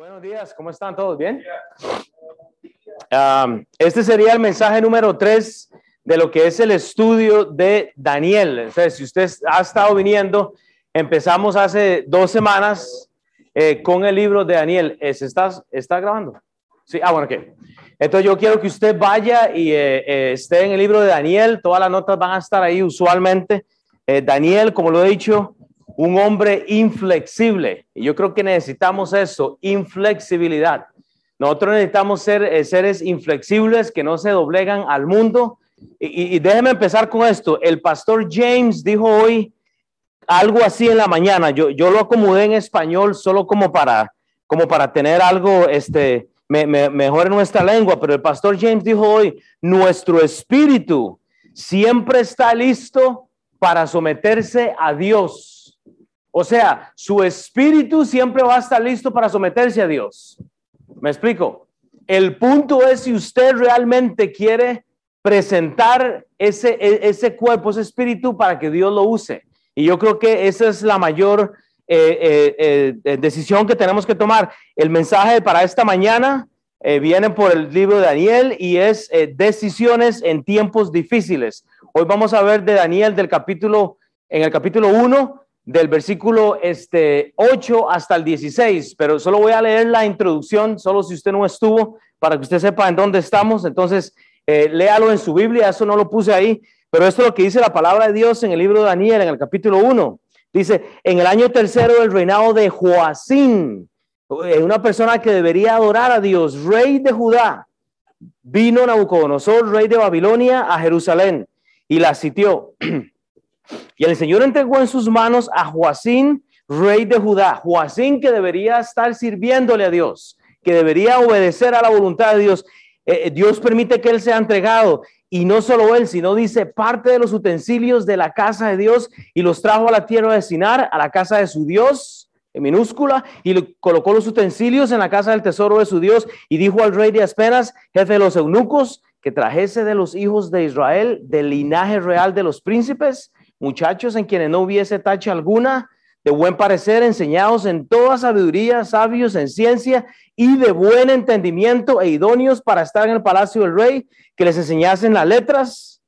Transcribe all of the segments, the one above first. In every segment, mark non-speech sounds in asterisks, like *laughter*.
Buenos días, ¿cómo están todos? ¿Bien? Este sería el mensaje número tres de lo que es el estudio de Daniel. Entonces, si usted ha estado viniendo, empezamos hace dos semanas eh, con el libro de Daniel. Eh, ¿Se está, grabando? Sí, ah, bueno, ok. Entonces yo quiero que usted vaya y eh, esté en el libro de Daniel. Todas las notas van a estar ahí usualmente. Daniel, como lo he dicho, un hombre inflexible. Y yo creo que necesitamos eso, inflexibilidad. Nosotros necesitamos ser eh, seres inflexibles que no se doblegan al mundo. Y, y, déjeme empezar con esto. El pastor James dijo hoy algo así en la mañana. Yo, yo lo acomodé en español solo como para, como para tener algo este, mejor en nuestra lengua. Pero el pastor James dijo hoy, nuestro espíritu siempre está listo para someterse a Dios o sea, su espíritu siempre va a estar listo para someterse a Dios. ¿Me explico? El punto es si usted realmente quiere presentar ese, e, ese cuerpo, ese espíritu para que Dios lo use. Y yo creo que esa es la mayor eh, eh, eh, decisión que tenemos que tomar. El mensaje para esta mañana viene por el libro de Daniel y es decisiones en tiempos difíciles. Hoy vamos a ver de Daniel del capítulo, en el capítulo 1 del versículo este, 8 hasta el 16, pero solo voy a leer la introducción, solo si usted no estuvo, para que usted sepa en dónde estamos. Entonces, eh, léalo en su Biblia, eso no lo puse ahí, pero esto es lo que dice la palabra de Dios en el libro de Daniel, en el capítulo 1. Dice, en el año tercero del reinado de Joacín, eh, una persona que debería adorar a Dios, rey de Judá, vino Nabucodonosor, rey de Babilonia, a Jerusalén y la sitió. *clears throat* Y el Señor entregó en sus manos a Joacín, rey de Judá. Joacín que debería estar sirviéndole a Dios, que debería obedecer a la voluntad de Dios. Eh, eh, Dios permite que él sea entregado. Y no solo él, sino dice parte de los utensilios de la casa de Dios y los trajo a la tierra de Sinar, a la casa de su Dios, en minúscula, y colocó los utensilios en la casa del tesoro de su Dios y dijo al rey de Aspenas, jefe de los eunucos, que trajese de los hijos de Israel, del linaje real de los príncipes, muchachos en quienes no hubiese tacha alguna, de buen parecer, enseñados en toda sabiduría, sabios en ciencia y de buen entendimiento e idóneos para estar en el palacio del rey, que les enseñasen las letras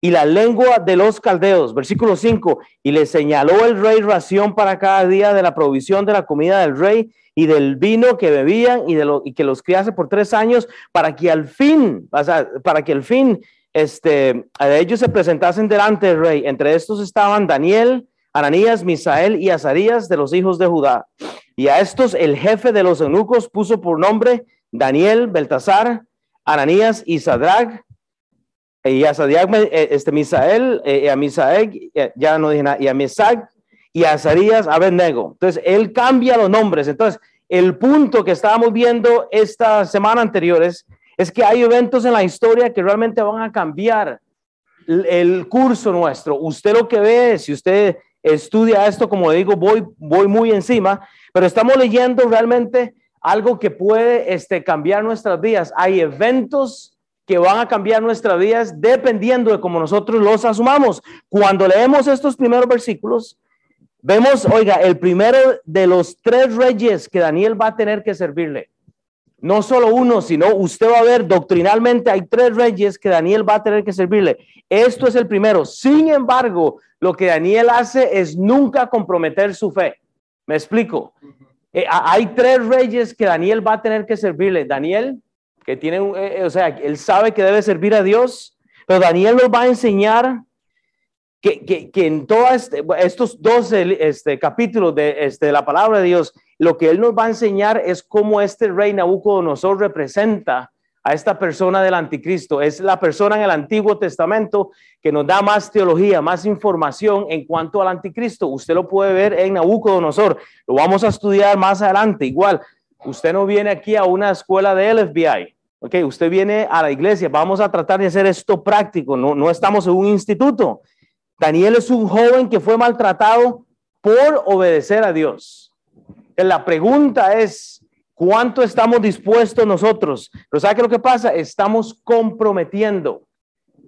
y la lengua de los caldeos. Versículo 5, y les señaló el rey ración para cada día de la provisión de la comida del rey y del vino que bebían y, de lo, y que los criase por tres años para que al fin, para que al fin este, ellos se presentasen delante del rey. Entre estos estaban Daniel, Ananías, Misael y Azarías de los hijos de Judá. Y a estos el jefe de los eunucos puso por nombre Daniel, Beltasar, Ananías y Sadrach. Y a Sadrach, eh, este, Misael, eh, y a Misael, eh, ya no dije nada, y a Misael y a Azarías, Abednego. Entonces, él cambia los nombres. Entonces, el punto que estábamos viendo esta semana anterior es que hay eventos en la historia que realmente van a cambiar el curso nuestro. Usted lo que ve, si usted estudia esto, como digo, voy, voy muy encima, pero estamos leyendo realmente algo que puede este, cambiar nuestras vidas. Hay eventos que van a cambiar nuestras vidas dependiendo de cómo nosotros los asumamos. Cuando leemos estos primeros versículos, vemos, oiga, el primero de los tres reyes que Daniel va a tener que servirle no solo uno, sino usted va a ver doctrinalmente hay tres reyes que Daniel va a tener que servirle. Esto es el primero. Sin embargo, lo que Daniel hace es nunca comprometer su fe. Me explico. Eh, hay tres reyes que Daniel va a tener que servirle. Daniel, que tiene, eh, o sea, él sabe que debe servir a Dios, pero Daniel nos va a enseñar que, en todos este, estos dos este, capítulos de, este, de la palabra de Dios, lo que él nos va a enseñar es cómo este rey Nabucodonosor representa a esta persona del anticristo. Es la persona en el Antiguo Testamento que nos da más teología, más información en cuanto al anticristo. Usted lo puede ver en Nabucodonosor. Lo vamos a estudiar más adelante. Igual, usted no viene aquí a una escuela de FBI. Ok, usted viene a la iglesia. Vamos a tratar de hacer esto práctico. No, no estamos en un instituto. Daniel es un joven que fue maltratado por obedecer a Dios. La pregunta es, ¿cuánto estamos dispuestos nosotros? Pero ¿sabe qué lo que pasa? Estamos comprometiendo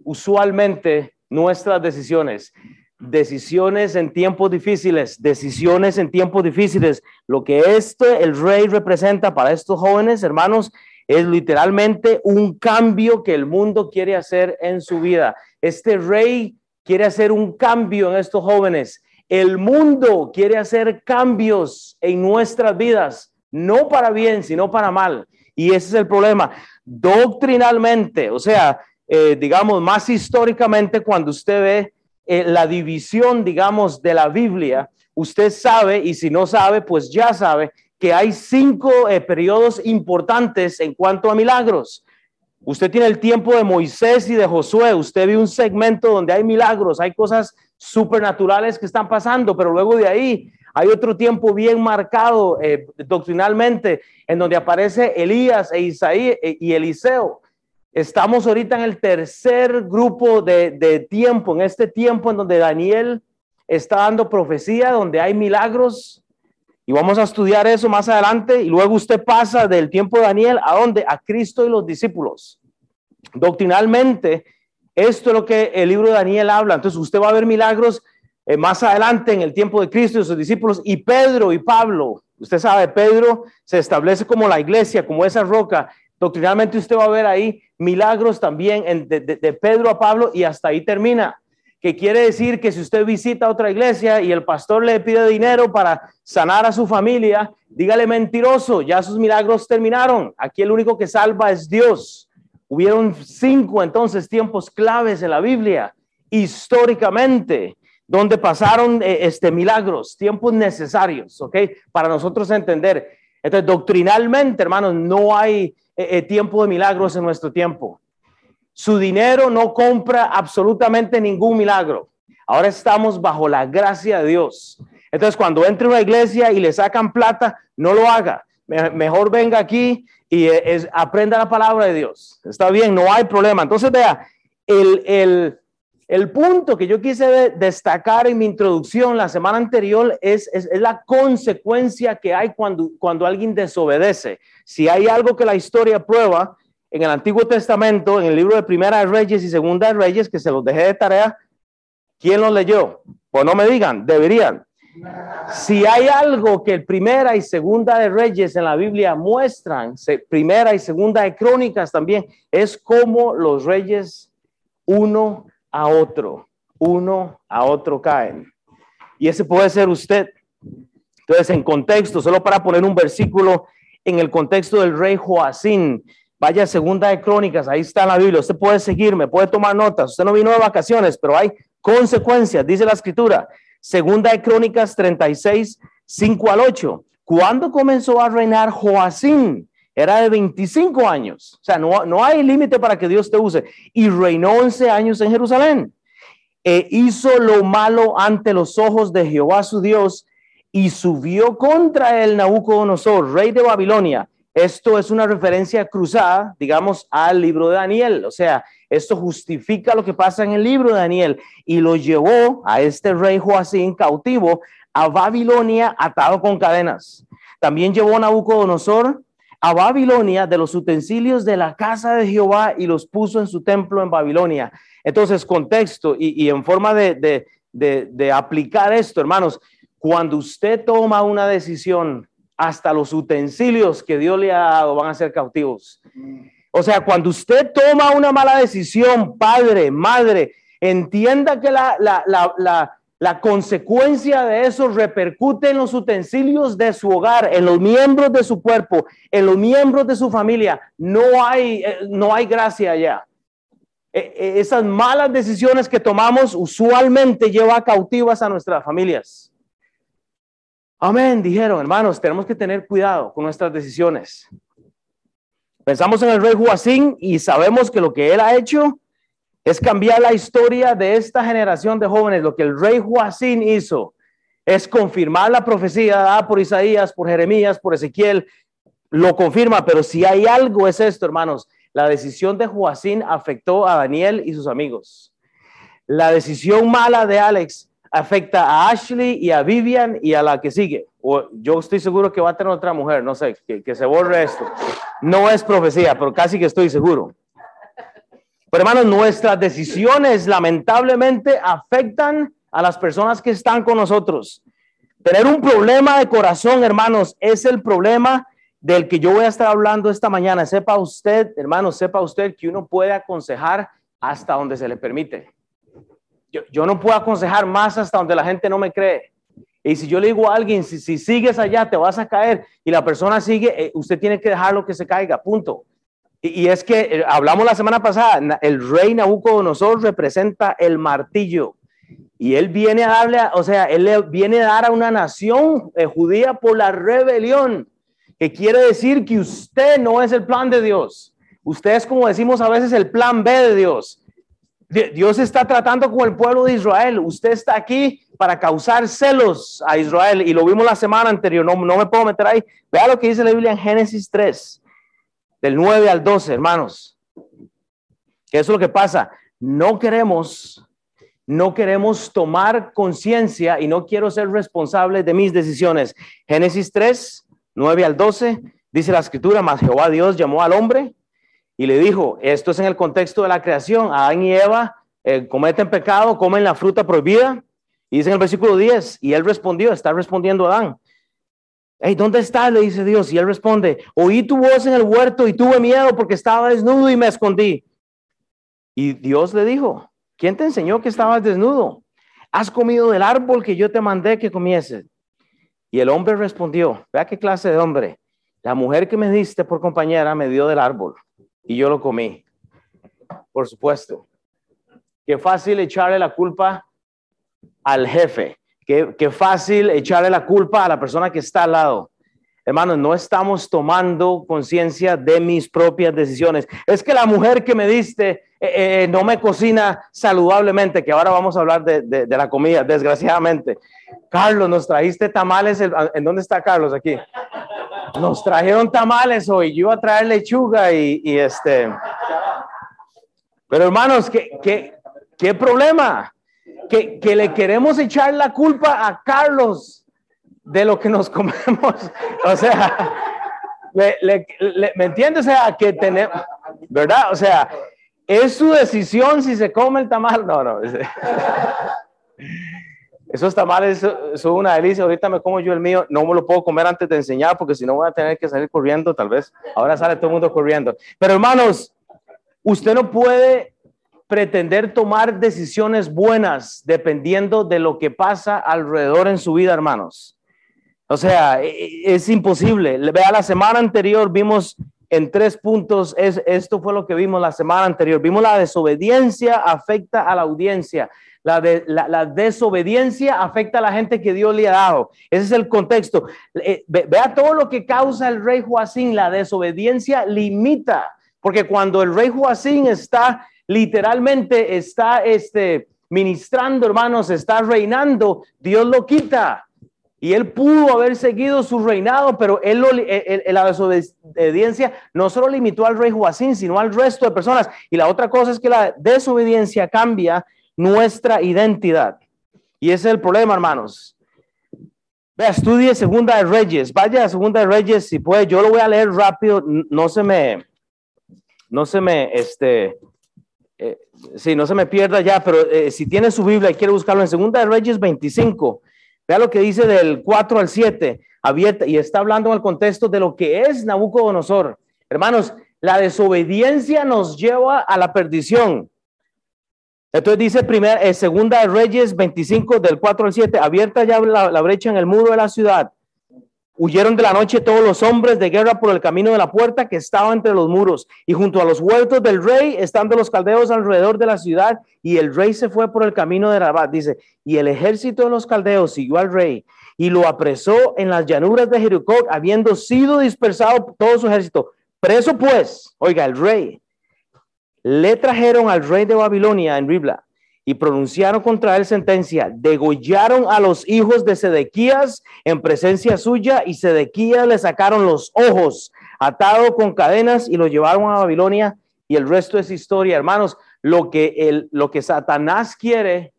usualmente nuestras decisiones. decisiones en tiempos difíciles, decisiones en tiempos difíciles. Lo que este, el rey representa para estos jóvenes, hermanos, es literalmente un cambio que el mundo quiere hacer en su vida. Este rey quiere hacer un cambio en estos jóvenes. El mundo quiere hacer cambios en nuestras vidas, no para bien, sino para mal. Y ese es el problema. Doctrinalmente, o sea, eh, digamos, más históricamente, cuando usted ve eh, la división, digamos, de la Biblia, usted sabe, y si no sabe, pues ya sabe, que hay cinco eh, periodos importantes en cuanto a milagros. Usted tiene el tiempo de Moisés y de Josué. Usted ve un segmento donde hay milagros, hay cosas supernaturales que están pasando, pero luego de ahí hay otro tiempo bien marcado eh, doctrinalmente en donde aparece Elías e Isaías eh, y Eliseo. Estamos ahorita en el tercer grupo de, de tiempo, en este tiempo en donde Daniel está dando profecía, donde hay milagros, y vamos a estudiar eso más adelante. Y luego usted pasa del tiempo de Daniel a dónde? A Cristo y los discípulos. Doctrinalmente, esto es lo que el libro de Daniel habla. Entonces usted va a ver milagros eh, más adelante en el tiempo de Cristo y sus discípulos. Y Pedro y Pablo, usted sabe, Pedro se establece como la iglesia, como esa roca. Doctrinalmente usted va a ver ahí milagros también de, de Pedro a Pablo y hasta ahí termina que quiere decir que si usted visita otra iglesia y el pastor le pide dinero para sanar a su familia, dígale mentiroso, ya sus milagros terminaron. Aquí el único que salva es Dios. Hubieron cinco entonces tiempos claves en la Biblia, históricamente, donde pasaron eh, este, milagros, tiempos necesarios, ¿ok? Para nosotros entender. Entonces, doctrinalmente, hermanos, no hay eh, eh, tiempo de milagros en nuestro tiempo. Su dinero no compra absolutamente ningún milagro. Ahora estamos bajo la gracia de Dios. Entonces, cuando entre una iglesia y le sacan plata, no lo haga. Mejor venga aquí y eh, aprenda la palabra de Dios. Está bien, no hay problema. Entonces, vea, el, punto que yo quise destacar en mi introducción la semana anterior es, es, es, la consecuencia que hay cuando, cuando alguien desobedece. Si hay algo que la historia prueba, en el Antiguo Testamento, en el libro de Primera de Reyes y Segunda de Reyes, que se los dejé de tarea, ¿quién los leyó? Pues no me digan, deberían. Si hay algo que el Primera y Segunda de Reyes en la Biblia muestran, Primera y Segunda de Crónicas también, es como los reyes uno a otro, uno a otro caen. Y ese puede ser usted. Entonces, en contexto, solo para poner un versículo en el contexto del rey Joacín, Vaya segunda de crónicas, ahí está en la Biblia. Usted puede seguirme, puede tomar notas. Usted no vino de vacaciones, pero hay consecuencias, dice la escritura. Segunda de crónicas 36, 5 al 8. ¿Cuándo comenzó a reinar Joacín? Era de 25 años. O sea, no, no hay límite para que Dios te use. Y reinó 11 años en Jerusalén. E hizo lo malo ante los ojos de Jehová su Dios y subió contra el Nabucodonosor, rey de Babilonia esto es una referencia cruzada, digamos, al libro de Daniel. O sea, esto justifica lo que pasa en el libro de Daniel y lo llevó a este rey Joacín cautivo a Babilonia atado con cadenas. También llevó a Nabucodonosor a Babilonia de los utensilios de la casa de Jehová y los puso en su templo en Babilonia. Entonces, contexto y, en forma de, de aplicar esto, hermanos, cuando usted toma una decisión hasta los utensilios que Dios le ha dado van a ser cautivos. O sea, cuando usted toma una mala decisión, padre, madre, entienda que la, la, consecuencia de eso repercute en los utensilios de su hogar, en los miembros de su cuerpo, en los miembros de su familia. No hay, eh, no hay gracia allá. E, e, esas malas decisiones que tomamos usualmente lleva cautivas a nuestras familias. Amén, dijeron, hermanos, tenemos que tener cuidado con nuestras decisiones. Pensamos en el rey Joacín y sabemos que lo que él ha hecho es cambiar la historia de esta generación de jóvenes. Lo que el rey Joacín hizo es confirmar la profecía dada por Isaías, por Jeremías, por Ezequiel. Lo confirma, pero si hay algo es esto, hermanos. La decisión de Joacín afectó a Daniel y sus amigos. La decisión mala de Alex afecta a Ashley y a Vivian y a la que sigue. Yo estoy seguro que va a tener otra mujer, no sé, que, se borre esto. No es profecía, pero casi que estoy seguro. Pero hermanos, nuestras decisiones lamentablemente afectan a las personas que están con nosotros. Tener un problema de corazón, hermanos, es el problema del que yo voy a estar hablando esta mañana. Sepa usted, hermanos, sepa usted que uno puede aconsejar hasta donde se le permite. Yo, no puedo aconsejar más hasta donde la gente no me cree. Y si yo le digo a alguien, si, sigues allá, te vas a caer y la persona sigue, eh, usted tiene que dejarlo que se caiga, punto. Y, es que eh, hablamos la semana pasada, el rey Nabucodonosor representa el martillo. Y él viene a darle, o sea, él le viene a dar a una nación eh, judía por la rebelión, que quiere decir que usted no es el plan de Dios. Usted es, como decimos a veces, el plan B de Dios. Dios está tratando con el pueblo de Israel. Usted está aquí para causar celos a Israel. Y lo vimos la semana anterior. No, no me puedo meter ahí. Vea lo que dice la Biblia en Génesis 3 del 9 al 12, hermanos. Que eso es lo que pasa. No queremos, no queremos tomar conciencia y no quiero ser responsable de mis decisiones. Génesis 3, 9 al 12, dice la escritura, más Jehová Dios llamó al hombre y le dijo, esto es en el contexto de la creación, Adán y Eva eh, cometen pecado, comen la fruta prohibida. Y dice en el versículo 10, y él respondió, está respondiendo Adán, Hey, ¿dónde estás? Le dice Dios. Y él responde, oí tu voz en el huerto y tuve miedo porque estaba desnudo y me escondí. Y Dios le dijo, ¿quién te enseñó que estabas desnudo? ¿Has comido del árbol que yo te mandé que comieses? Y el hombre respondió, vea qué clase de hombre. La mujer que me diste por compañera me dio del árbol y yo lo comí. Por supuesto. Qué fácil echarle la culpa al jefe. Qué, fácil echarle la culpa a la persona que está al lado. Hermanos, no estamos tomando conciencia de mis propias decisiones. Es que la mujer que me diste eh, eh, no me cocina saludablemente, que ahora vamos a hablar de, la comida, desgraciadamente. Carlos, nos trajiste tamales. ¿En dónde está Carlos aquí? Nos trajeron tamales hoy. Yo iba a traer lechuga y, este. Pero hermanos, ¿qué, qué, qué problema? que, le queremos echar la culpa a Carlos de lo que nos *laughs* comemos. O sea, ¿me, entiendes? O sea, que tenemos, ¿verdad? O sea, es su decisión si se come el tamal. No, no. *laughs* Esos tamales son una delicia. Ahorita me como yo el mío. No me lo puedo comer antes de enseñar porque si no voy a tener que salir corriendo, tal vez. Ahora sale todo el mundo corriendo. Pero hermanos, usted no puede pretender tomar decisiones buenas dependiendo de lo que pasa alrededor en su vida, hermanos. O sea, e, e, es imposible. Vea, la semana anterior vimos en tres puntos, es, esto fue lo que vimos la semana anterior. Vimos la desobediencia afecta a la audiencia. La, la, desobediencia afecta a la gente que Dios le ha dado. Ese es el contexto. Eh, vea todo lo que causa el rey Joacín. La desobediencia limita, porque cuando el rey Joacín está literalmente está este, ministrando, hermanos, está reinando, Dios lo quita. Y él pudo haber seguido su reinado, pero él, la desobediencia no solo limitó al rey Joacín, sino al resto de personas. Y la otra cosa es que la desobediencia cambia nuestra identidad. Y ese es el problema, hermanos. Vea, estudie Segunda de Reyes. Vaya a Segunda de Reyes si puede. Yo lo voy a leer rápido. No se me, no se me, este, eh, sí, no se me pierda ya, pero eh, si tiene su Biblia y quiere buscarlo en Segunda de Reyes 25, vea lo que dice del 4 al 7, abierta, y está hablando en el contexto de lo que es Nabucodonosor. Hermanos, la desobediencia nos lleva a la perdición. Entonces dice primera, eh, Segunda de Reyes 25, del 4 al 7, abierta ya la brecha en el muro de la ciudad Huyeron de la noche todos los hombres de guerra por el camino de la puerta que estaba entre los muros y junto a los huertos del rey, estando los caldeos alrededor de la ciudad, y el rey se fue por el camino de Rabat. Dice, y el ejército de los caldeos siguió al rey y lo apresó en las llanuras de Jericó, habiendo sido dispersado todo su ejército. Preso pues, oiga, el rey, le trajeron al rey de Babilonia en Ribla y pronunciaron contra él sentencia, degollaron a los hijos de Sedequías en presencia suya y Sedequías le sacaron los ojos, atado con cadenas y lo llevaron a Babilonia y el resto es historia, hermanos. Lo que, el, lo que Satanás quiere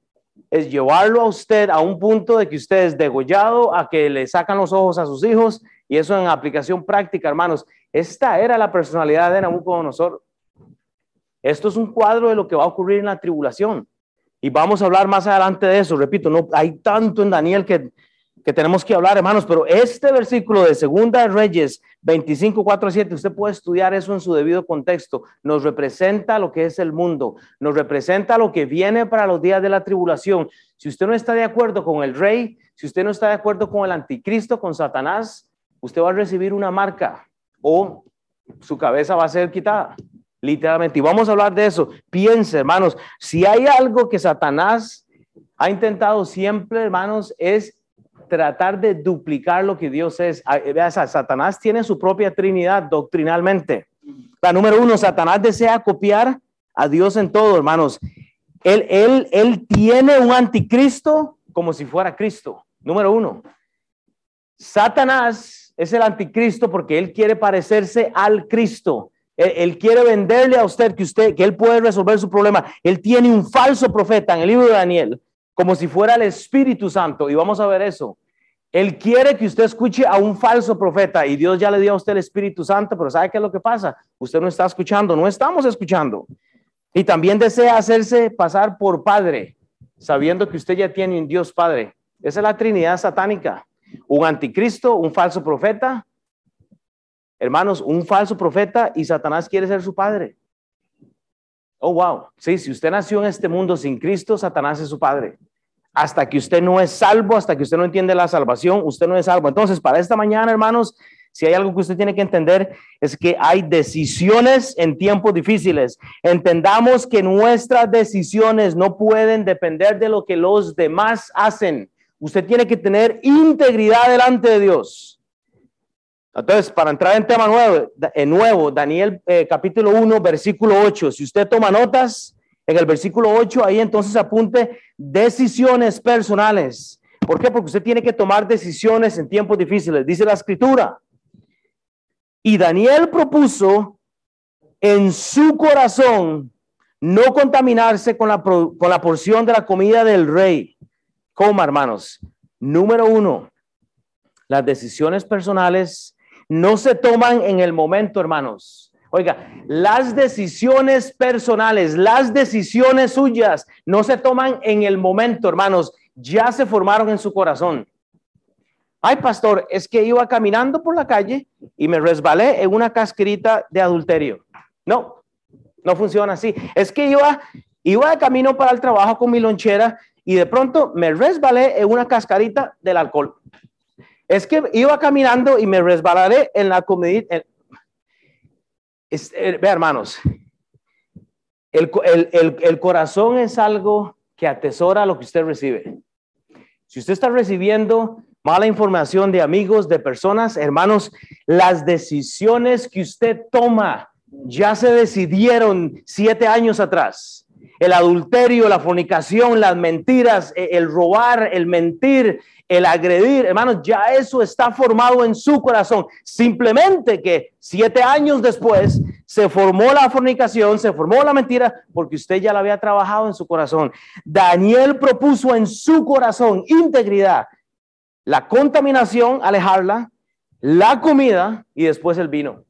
es llevarlo a usted a un punto de que usted es degollado, a que le sacan los ojos a sus hijos y eso en aplicación práctica, hermanos. Esta era la personalidad de Nabucodonosor. Esto es un cuadro de lo que va a ocurrir en la tribulación. Y vamos a hablar más adelante de eso. Repito, no hay tanto en Daniel que, que tenemos que hablar, hermanos, pero este versículo de Segunda de Reyes 25, 4 a 7, usted puede estudiar eso en su debido contexto. Nos representa lo que es el mundo, nos representa lo que viene para los días de la tribulación. Si usted no está de acuerdo con el rey, si usted no está de acuerdo con el anticristo, con Satanás, usted va a recibir una marca o su cabeza va a ser quitada, literalmente. Y vamos a hablar de eso. Piense, hermanos, si hay algo que Satanás ha intentado siempre, hermanos, es tratar de duplicar lo que Dios es. Ah, Vea, Satanás tiene su propia trinidad doctrinalmente. La número uno, Satanás desea copiar a Dios en todo, hermanos. Él, él, él tiene un anticristo como si fuera Cristo. Número uno. Satanás es el anticristo porque él quiere parecerse al Cristo. Él, quiere venderle a usted que usted que él puede resolver su problema. Él tiene un falso profeta en el libro de Daniel como si fuera el Espíritu Santo. Y vamos a ver eso. Él quiere que usted escuche a un falso profeta y Dios ya le dio a usted el Espíritu Santo, pero ¿sabe qué es lo que pasa? Usted no está escuchando, no estamos escuchando. Y también desea hacerse pasar por padre, sabiendo que usted ya tiene un Dios Padre. Esa es la Trinidad satánica. Un anticristo, un falso profeta. Hermanos, un falso profeta y Satanás quiere ser su padre. Oh, wow. Sí, si usted nació en este mundo sin Cristo, Satanás es su padre. Hasta que usted no es salvo, hasta que usted no entiende la salvación, usted no es salvo. Entonces, para esta mañana, hermanos, si hay algo que usted tiene que entender es que hay decisiones en tiempos difíciles. Entendamos que nuestras decisiones no pueden depender de lo que los demás hacen. Usted tiene que tener integridad delante de Dios. Entonces, para entrar en tema nuevo, en nuevo Daniel eh, capítulo 1, versículo 8, si usted toma notas, en el versículo 8, ahí entonces apunte decisiones personales. ¿Por qué? Porque usted tiene que tomar decisiones en tiempos difíciles, dice la escritura. Y Daniel propuso en su corazón no contaminarse con la, con la porción de la comida del rey. Coma, hermanos. Número uno, las decisiones personales no se toman en el momento, hermanos. Oiga, las decisiones personales, las decisiones suyas no se toman en el momento, hermanos. Ya se formaron en su corazón. Ay, pastor, es que iba caminando por la calle y me resbalé en una casquerita de adulterio. No, no funciona así. Es que iba, iba de camino para el trabajo con mi lonchera y de pronto me resbalé en una cascarita del alcohol. Es que iba caminando y me resbalaré en la comida. Eh, ve, hermanos, el, el corazón es algo que atesora lo que usted recibe. Si usted está recibiendo mala información de amigos, de personas, hermanos, las decisiones que usted toma ya se decidieron siete años atrás. El adulterio, la fornicación, las mentiras, e, el robar, el mentir, el agredir, hermanos, ya eso está formado en su corazón. Simplemente que siete años después se formó la fornicación, se formó la mentira, porque usted ya la había trabajado en su corazón. Daniel propuso en su corazón integridad, la contaminación, alejarla, la comida y después el vino.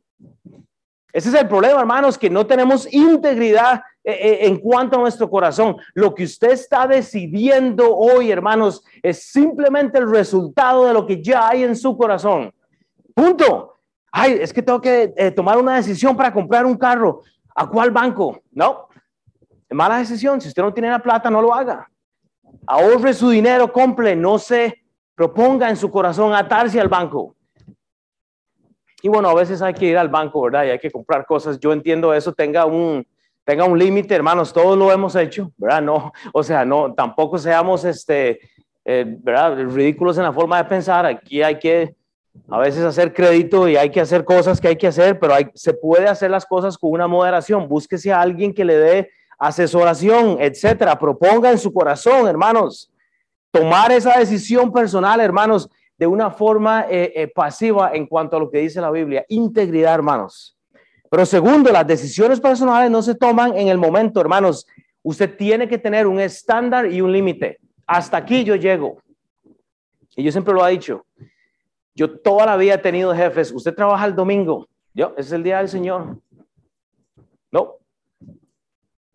Ese es el problema, hermanos, que no tenemos integridad eh, eh, en cuanto a nuestro corazón. Lo que usted está decidiendo hoy, hermanos, es simplemente el resultado de lo que ya hay en su corazón. Punto. Ay, es que tengo que eh, tomar una decisión para comprar un carro. ¿A cuál banco? No. Mala decisión. Si usted no tiene la plata, no lo haga. Ahorre su dinero, compre, no se proponga en su corazón atarse al banco. Y bueno, a veces hay que ir al banco, ¿verdad? Y hay que comprar cosas. Yo entiendo eso, tenga un, tenga un límite, hermanos, todos lo hemos hecho, ¿verdad? No, o sea, no, tampoco seamos, este, eh, ¿verdad? Ridículos en la forma de pensar. Aquí hay que a veces hacer crédito y hay que hacer cosas que hay que hacer, pero se puede hacer las cosas con una moderación. Búsquese a alguien que le dé asesoración, etcétera. Proponga en su corazón, hermanos, tomar esa decisión personal, hermanos, de una forma eh, eh, pasiva en cuanto a lo que dice la Biblia. Integridad, hermanos. Pero segundo, las decisiones personales no se toman en el momento, hermanos. Usted tiene que tener un estándar y un límite. Hasta aquí yo llego. Y yo siempre lo he dicho. Yo toda la vida he tenido jefes. Usted trabaja el domingo. Yo, es el día del Señor. No.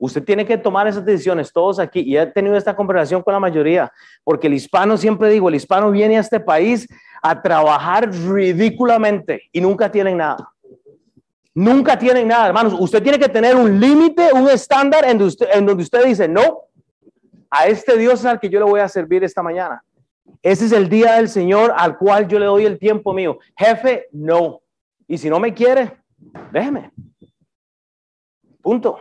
Usted tiene que tomar esas decisiones, todos aquí, y he tenido esta conversación con la mayoría, porque el hispano, siempre digo, el hispano viene a este país a trabajar ridículamente y nunca tienen nada. Nunca tienen nada, hermanos. Usted tiene que tener un límite, un estándar en en donde usted dice, no, a este Dios al que yo le voy a servir esta mañana. Ese es el día del Señor al cual yo le doy el tiempo mío. Jefe, no. Y si no me quiere, déjeme. Punto.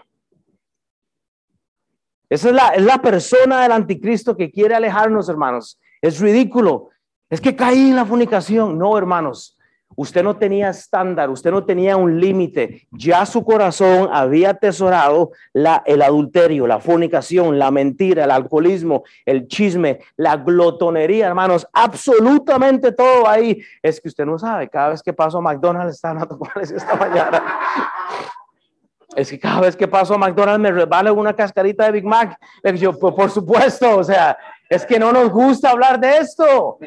Esa es la, es la persona del anticristo que quiere alejarnos, hermanos. Es ridículo. Es que caí en la fornicación. No, hermanos. Usted no tenía estándar, usted no tenía un límite. Ya su corazón había atesorado la, el adulterio, la fornicación, la mentira, el alcoholismo, el chisme, la glotonería, hermanos. Absolutamente todo ahí. Es que usted no sabe. Cada vez que paso a McDonald's, está hablando con esta mañana. Es que cada vez que paso a McDonald's me resbala una cascarita de Big Mac. Yo, por, supuesto, o sea, es que no nos gusta hablar de esto.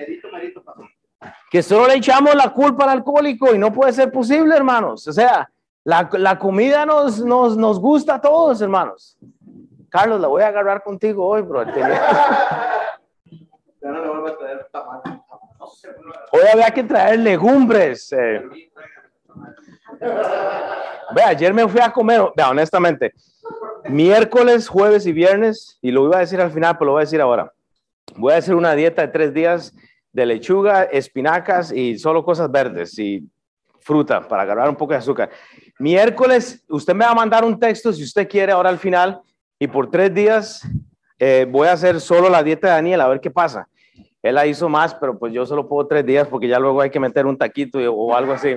Que solo le echamos la culpa al alcohólico y no puede ser posible, hermanos. O sea, la, la comida nos, nos, nos, gusta a todos, hermanos. Carlos, la voy a agarrar contigo hoy, bro. Hoy había que traer legumbres. Eh. Vea, ayer me fui a comer, vea, honestamente, miércoles, jueves y viernes, y lo iba a decir al final, pero lo voy a decir ahora. Voy a hacer una dieta de tres días de lechuga, espinacas y solo cosas verdes y fruta para agarrar un poco de azúcar. Miércoles, usted me va a mandar un texto si usted quiere ahora al final, y por tres días eh, voy a hacer solo la dieta de Daniel, a ver qué pasa. Él la hizo más, pero pues yo solo puedo tres días porque ya luego hay que meter un taquito o algo así.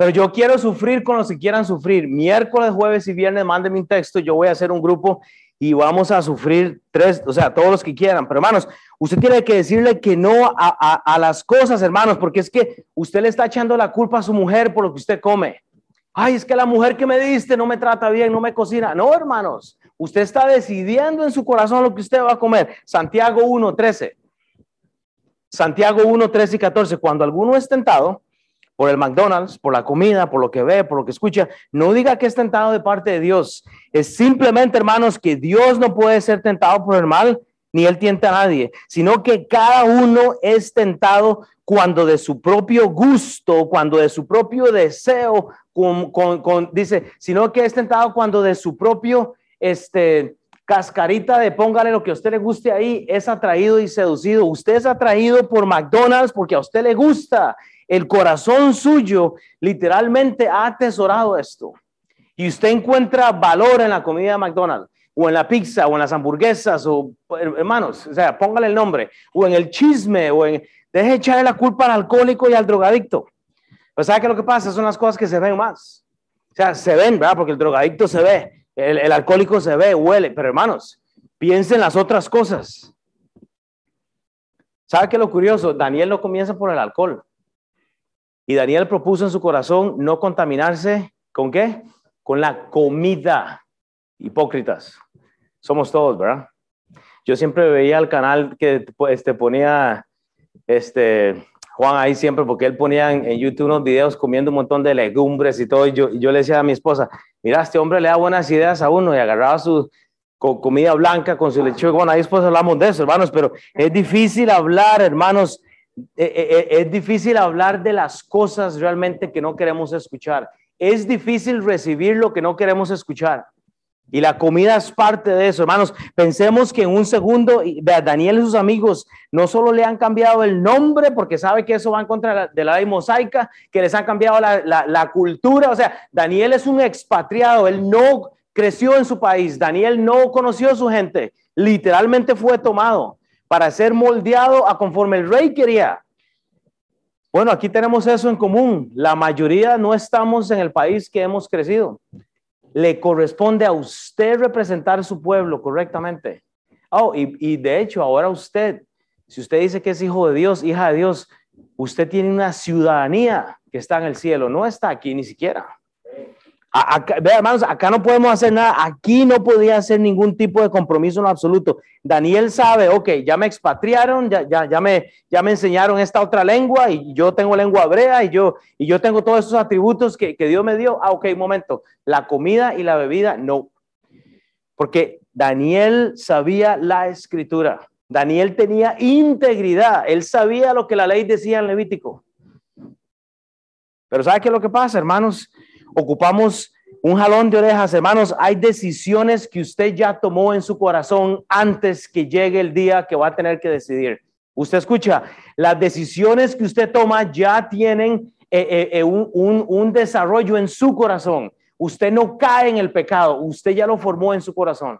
Pero yo quiero sufrir con los que quieran sufrir. Miércoles, jueves y viernes, mándenme un texto. Yo voy a hacer un grupo y vamos a sufrir tres, o sea, todos los que quieran. Pero hermanos, usted tiene que decirle que no a, a, las cosas, hermanos, porque es que usted le está echando la culpa a su mujer por lo que usted come. Ay, es que la mujer que me diste no me trata bien, no me cocina. No, hermanos, usted está decidiendo en su corazón lo que usted va a comer. Santiago 1, 13. Santiago 1, 13 y 14. Cuando alguno es tentado, por el McDonald's, por la comida, por lo que ve, por lo que escucha. No diga que es tentado de parte de Dios. Es simplemente, hermanos, que Dios no puede ser tentado por el mal, ni él tienta a nadie, sino que cada uno es tentado cuando de su propio gusto, cuando de su propio deseo, dice, sino que es tentado cuando de su propio, este, cascarita de póngale lo que a usted le guste ahí, es atraído y seducido. Usted es atraído por McDonald's porque a usted le gusta el corazón suyo literalmente ha atesorado esto. Y usted encuentra valor en la comida de McDonald's, o en la pizza, o en las hamburguesas, o hermanos, o sea, póngale el nombre, o en el chisme, o en. Deje echarle la culpa al alcohólico y al drogadicto. Pero ¿sabe qué lo que pasa? Son las cosas que se ven más. O sea, se ven, ¿verdad? Porque el drogadicto se ve, el, el alcohólico se ve, huele. Pero hermanos, piensen las otras cosas. ¿Sabe qué es lo curioso? Daniel no comienza por el alcohol. Y Daniel propuso en su corazón no contaminarse con qué? Con la comida. Hipócritas. Somos todos, ¿verdad? Yo siempre veía el canal que este, ponía este, Juan ahí siempre, porque él ponía en, YouTube unos videos comiendo un montón de legumbres y todo. Y yo, yo le decía a mi esposa, mira, este hombre le da buenas ideas a uno y agarraba su comida blanca con su lechuga. Bueno, ahí después hablamos de eso, hermanos, pero es difícil hablar, hermanos, es difícil hablar de las cosas realmente que no queremos escuchar. Es difícil recibir lo que no queremos escuchar. Y la comida es parte de eso, hermanos. Pensemos que en un segundo, Daniel y sus amigos no solo le han cambiado el nombre, porque sabe que eso va en contra de la ley mosaica, que les han cambiado la, la cultura. O sea, Daniel es un expatriado, él no creció en su país, Daniel no conoció a su gente, literalmente fue tomado para ser moldeado a conforme el rey quería. Bueno, aquí tenemos eso en común. La mayoría no estamos en el país que hemos crecido. Le corresponde a usted representar su pueblo correctamente. Oh, y, y de hecho, ahora usted, si usted dice que es hijo de Dios, hija de Dios, usted tiene una ciudadanía que está en el cielo, no está aquí ni siquiera. Acá, hermanos, acá no podemos hacer nada. Aquí no podía hacer ningún tipo de compromiso en absoluto. Daniel sabe, ok, ya me expatriaron, ya, ya, ya, me, ya me enseñaron esta otra lengua y yo tengo lengua hebrea y yo, y yo tengo todos esos atributos que, que Dios me dio. Ah, ok, momento. La comida y la bebida, no. Porque Daniel sabía la escritura. Daniel tenía integridad. Él sabía lo que la ley decía en Levítico. Pero ¿sabe qué es lo que pasa, hermanos? Ocupamos un jalón de orejas, hermanos. Hay decisiones que usted ya tomó en su corazón antes que llegue el día que va a tener que decidir. Usted escucha, las decisiones que usted toma ya tienen eh, eh, eh, un, un desarrollo en su corazón. Usted no cae en el pecado, usted ya lo formó en su corazón.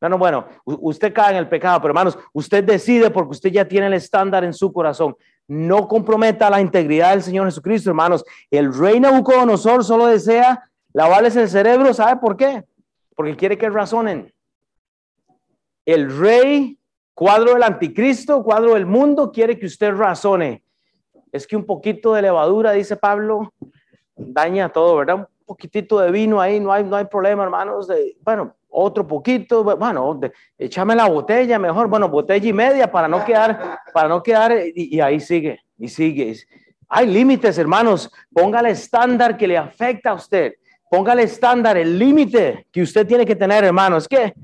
No, no, bueno, usted cae en el pecado, pero hermanos, usted decide porque usted ya tiene el estándar en su corazón. No comprometa la integridad del Señor Jesucristo, hermanos. El rey Nabucodonosor solo desea lavarles el cerebro, ¿sabe por qué? Porque quiere que razonen. El rey, cuadro del anticristo, cuadro del mundo, quiere que usted razone. Es que un poquito de levadura, dice Pablo, daña todo, ¿verdad? Un poquitito de vino ahí, no hay, no hay problema, hermanos. De, bueno, otro poquito, bueno, échame la botella mejor, bueno, botella y media para no quedar, para no quedar, y, ahí sigue, y sigue. Hay límites, hermanos, póngale estándar que le afecta a usted, póngale estándar, el límite que usted tiene que tener, hermanos, que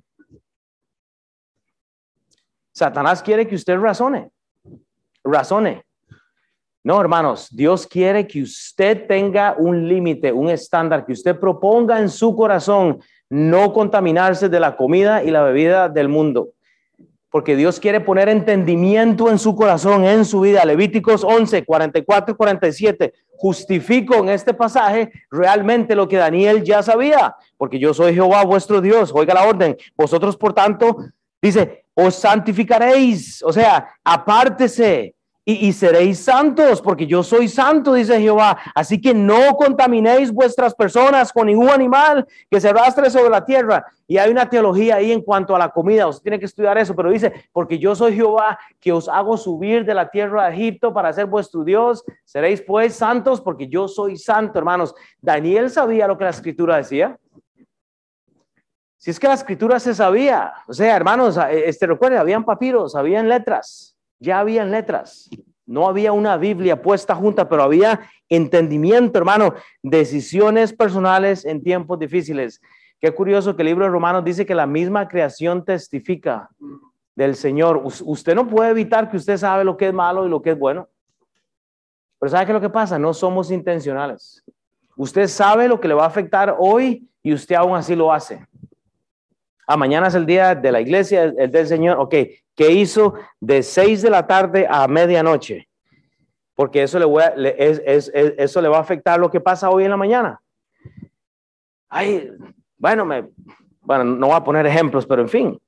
Satanás quiere que usted razone, razone. No, hermanos, Dios quiere que usted tenga un límite, un estándar, que usted proponga en su corazón no contaminarse de la comida y la bebida del mundo. Porque Dios quiere poner entendimiento en su corazón, en su vida. Levíticos 11, 44 y 47. Justifico en este pasaje realmente lo que Daniel ya sabía. Porque yo soy Jehová vuestro Dios. Oiga la orden. Vosotros, por tanto, dice, os santificaréis. O sea, apártese y, seréis santos, porque yo soy santo, dice Jehová. Así que no contaminéis vuestras personas con ningún animal que se arrastre sobre la tierra. Y hay una teología ahí en cuanto a la comida, usted tiene que estudiar eso, pero dice, porque yo soy Jehová que os hago subir de la tierra de Egipto para ser vuestro Dios. Seréis pues santos, porque yo soy santo, hermanos. Daniel sabía lo que la escritura decía. Si es que la escritura se sabía, o sea, hermanos, este recuerden, habían papiros, habían letras ya habían letras. No había una Biblia puesta junta, pero había entendimiento, hermano, decisiones personales en tiempos difíciles. Qué curioso que el libro de Romanos dice que la misma creación testifica del Señor. usted no puede evitar que usted sabe lo que es malo y lo que es bueno. Pero ¿sabe qué es lo que pasa? No somos intencionales. Usted sabe lo que le va a afectar hoy y usted aún así lo hace. Ah, mañana es el día de la iglesia, el del Señor. Ok, ¿qué hizo de 6 de la tarde a medianoche? Porque eso le, voy eso le va a afectar lo que pasa hoy en la mañana. Ay, bueno, me, bueno, no voy a poner ejemplos, pero en fin,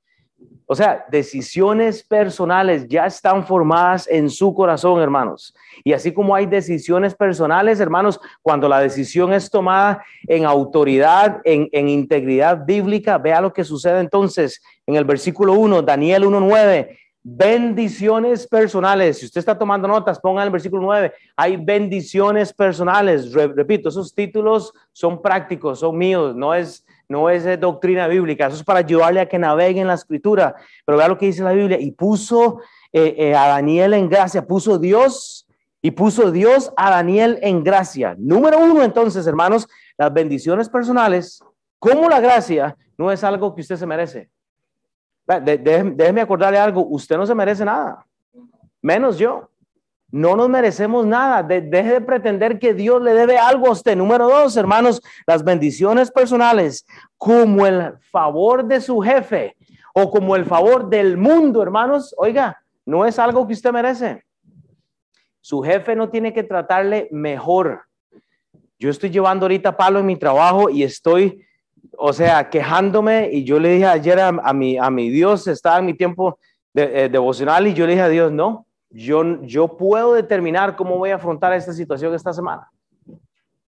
o sea, decisiones personales ya están formadas en su corazón, hermanos. Y así como hay decisiones personales, hermanos, cuando la decisión es tomada en autoridad, en, integridad bíblica, vea lo que sucede entonces en el versículo 1, Daniel 1.9. Bendiciones personales. Si usted está tomando notas, ponga en el versículo 9. Hay bendiciones personales. Repito, esos títulos son prácticos, son míos. No es, no es doctrina bíblica, eso es para ayudarle a que navegue en la escritura. Pero vea lo que dice la Biblia, y puso eh, eh, a Daniel en gracia, puso Dios y puso Dios a Daniel en gracia. Número uno, entonces, hermanos, las bendiciones personales, como la gracia, no es algo que usted se merece. déjeme acordarle algo, usted no se merece nada, menos yo. No nos merecemos nada. deje de pretender que Dios le debe algo a usted. Número dos, hermanos, las bendiciones personales como el favor de su jefe o como el favor del mundo, hermanos. Oiga, no es algo que usted merece. Su jefe no tiene que tratarle mejor. Yo estoy llevando ahorita palo en mi trabajo y estoy, o sea, quejándome y yo le dije ayer a, mi, a mi Dios, estaba en mi tiempo de, eh, devocional y yo le dije a Dios, no, yo, yo puedo determinar cómo voy a afrontar esta situación esta semana.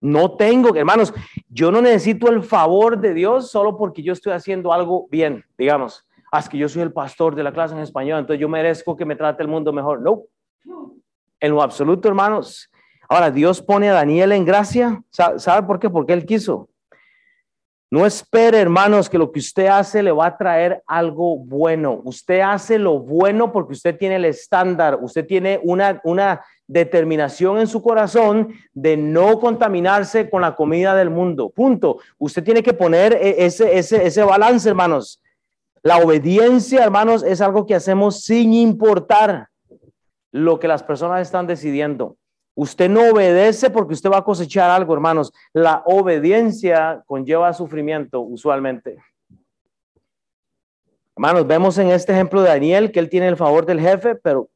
No tengo, hermanos, yo no necesito el favor de Dios solo porque yo estoy haciendo algo bien, digamos. Ah, es que yo soy el pastor de la clase en español, entonces yo merezco que me trate el mundo mejor. No, en lo absoluto, hermanos. Ahora, Dios pone a Daniel en gracia. ¿Sabe por qué? Porque él quiso. No espere, hermanos, que lo que usted hace le va a traer algo bueno. Usted hace lo bueno porque usted tiene el estándar, usted tiene una, una determinación en su corazón de no contaminarse con la comida del mundo. Punto. Usted tiene que poner e, ese, ese, ese balance, hermanos. La obediencia, hermanos, es algo que hacemos sin importar lo que las personas están decidiendo. Usted no obedece porque usted va a cosechar algo, hermanos. La obediencia conlleva sufrimiento usualmente. Hermanos, vemos en este ejemplo de Daniel que él tiene el favor del jefe, pero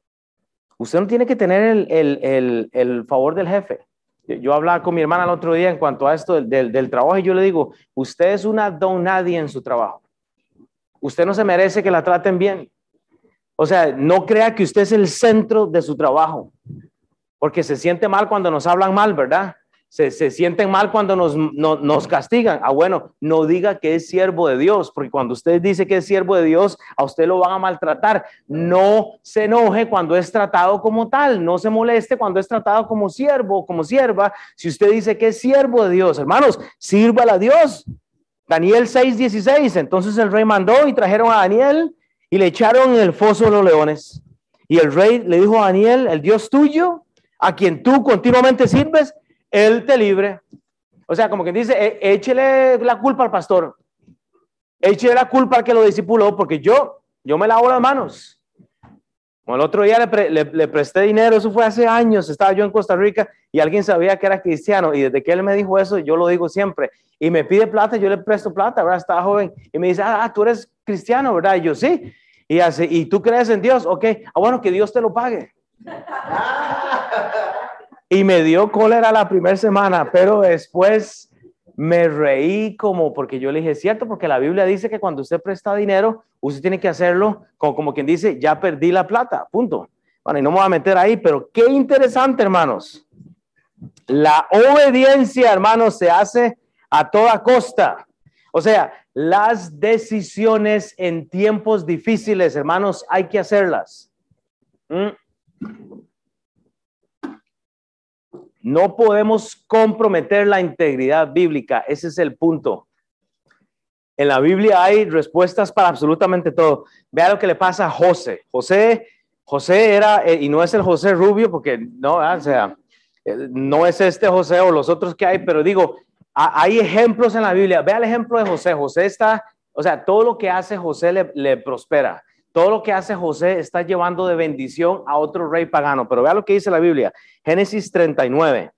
usted no tiene que tener el, favor del jefe. Yo hablaba con mi hermana el otro día en cuanto a esto del, del, trabajo y yo le digo, usted es una don nadie en su trabajo. Usted no se merece que la traten bien. O sea, no crea que usted es el centro de su trabajo, porque se siente mal cuando nos hablan mal, ¿verdad? Se, se sienten mal cuando nos, nos castigan. Ah, bueno, no diga que es siervo de Dios, porque cuando usted dice que es siervo de Dios, a usted lo van a maltratar. No se enoje cuando es tratado como tal, no se moleste cuando es tratado como siervo o como sierva. Si usted dice que es siervo de Dios, hermanos, sírvala a Dios. Daniel 6:16. Entonces el rey mandó y trajeron a Daniel y le echaron en el foso de los leones. Y el rey le dijo a Daniel, el Dios tuyo, a quien tú continuamente sirves, él te libre. O sea, como quien dice, e, échele la culpa al pastor. Échele la culpa al que lo discipuló, porque yo, yo me lavo las manos. Como el otro día le, le, presté dinero, eso fue hace años, estaba yo en Costa Rica y alguien sabía que era cristiano y desde que él me dijo eso, yo lo digo siempre. Y me pide plata, yo le presto plata, ¿verdad? Estaba joven y me dice, ah, tú eres cristiano, ¿verdad? Y yo sí. Y así, ¿y tú crees en Dios? Ok, ah, bueno, que Dios te lo pague. *laughs* Y me dio cólera la primera semana, pero después me reí como porque yo le dije, cierto, porque la Biblia dice que cuando usted presta dinero, usted tiene que hacerlo como, como quien dice, ya perdí la plata, punto. Bueno, y no me voy a meter ahí, pero qué interesante, hermanos. La obediencia, hermanos, se hace a toda costa. O sea, las decisiones en tiempos difíciles, hermanos, hay que hacerlas. ¿Mm? No podemos comprometer la integridad bíblica, ese es el punto. En la Biblia hay respuestas para absolutamente todo. Vea lo que le pasa a José. José, José era, eh, y no es el José rubio, porque no, o sea, eh, no es este José o los otros que hay, pero digo, hay ejemplos en la Biblia. Vea el ejemplo de José. José está, o sea, todo lo que hace José le prospera. Todo lo que hace José está llevando de bendición a otro rey pagano. Pero vea lo que dice la Biblia. Génesis 39.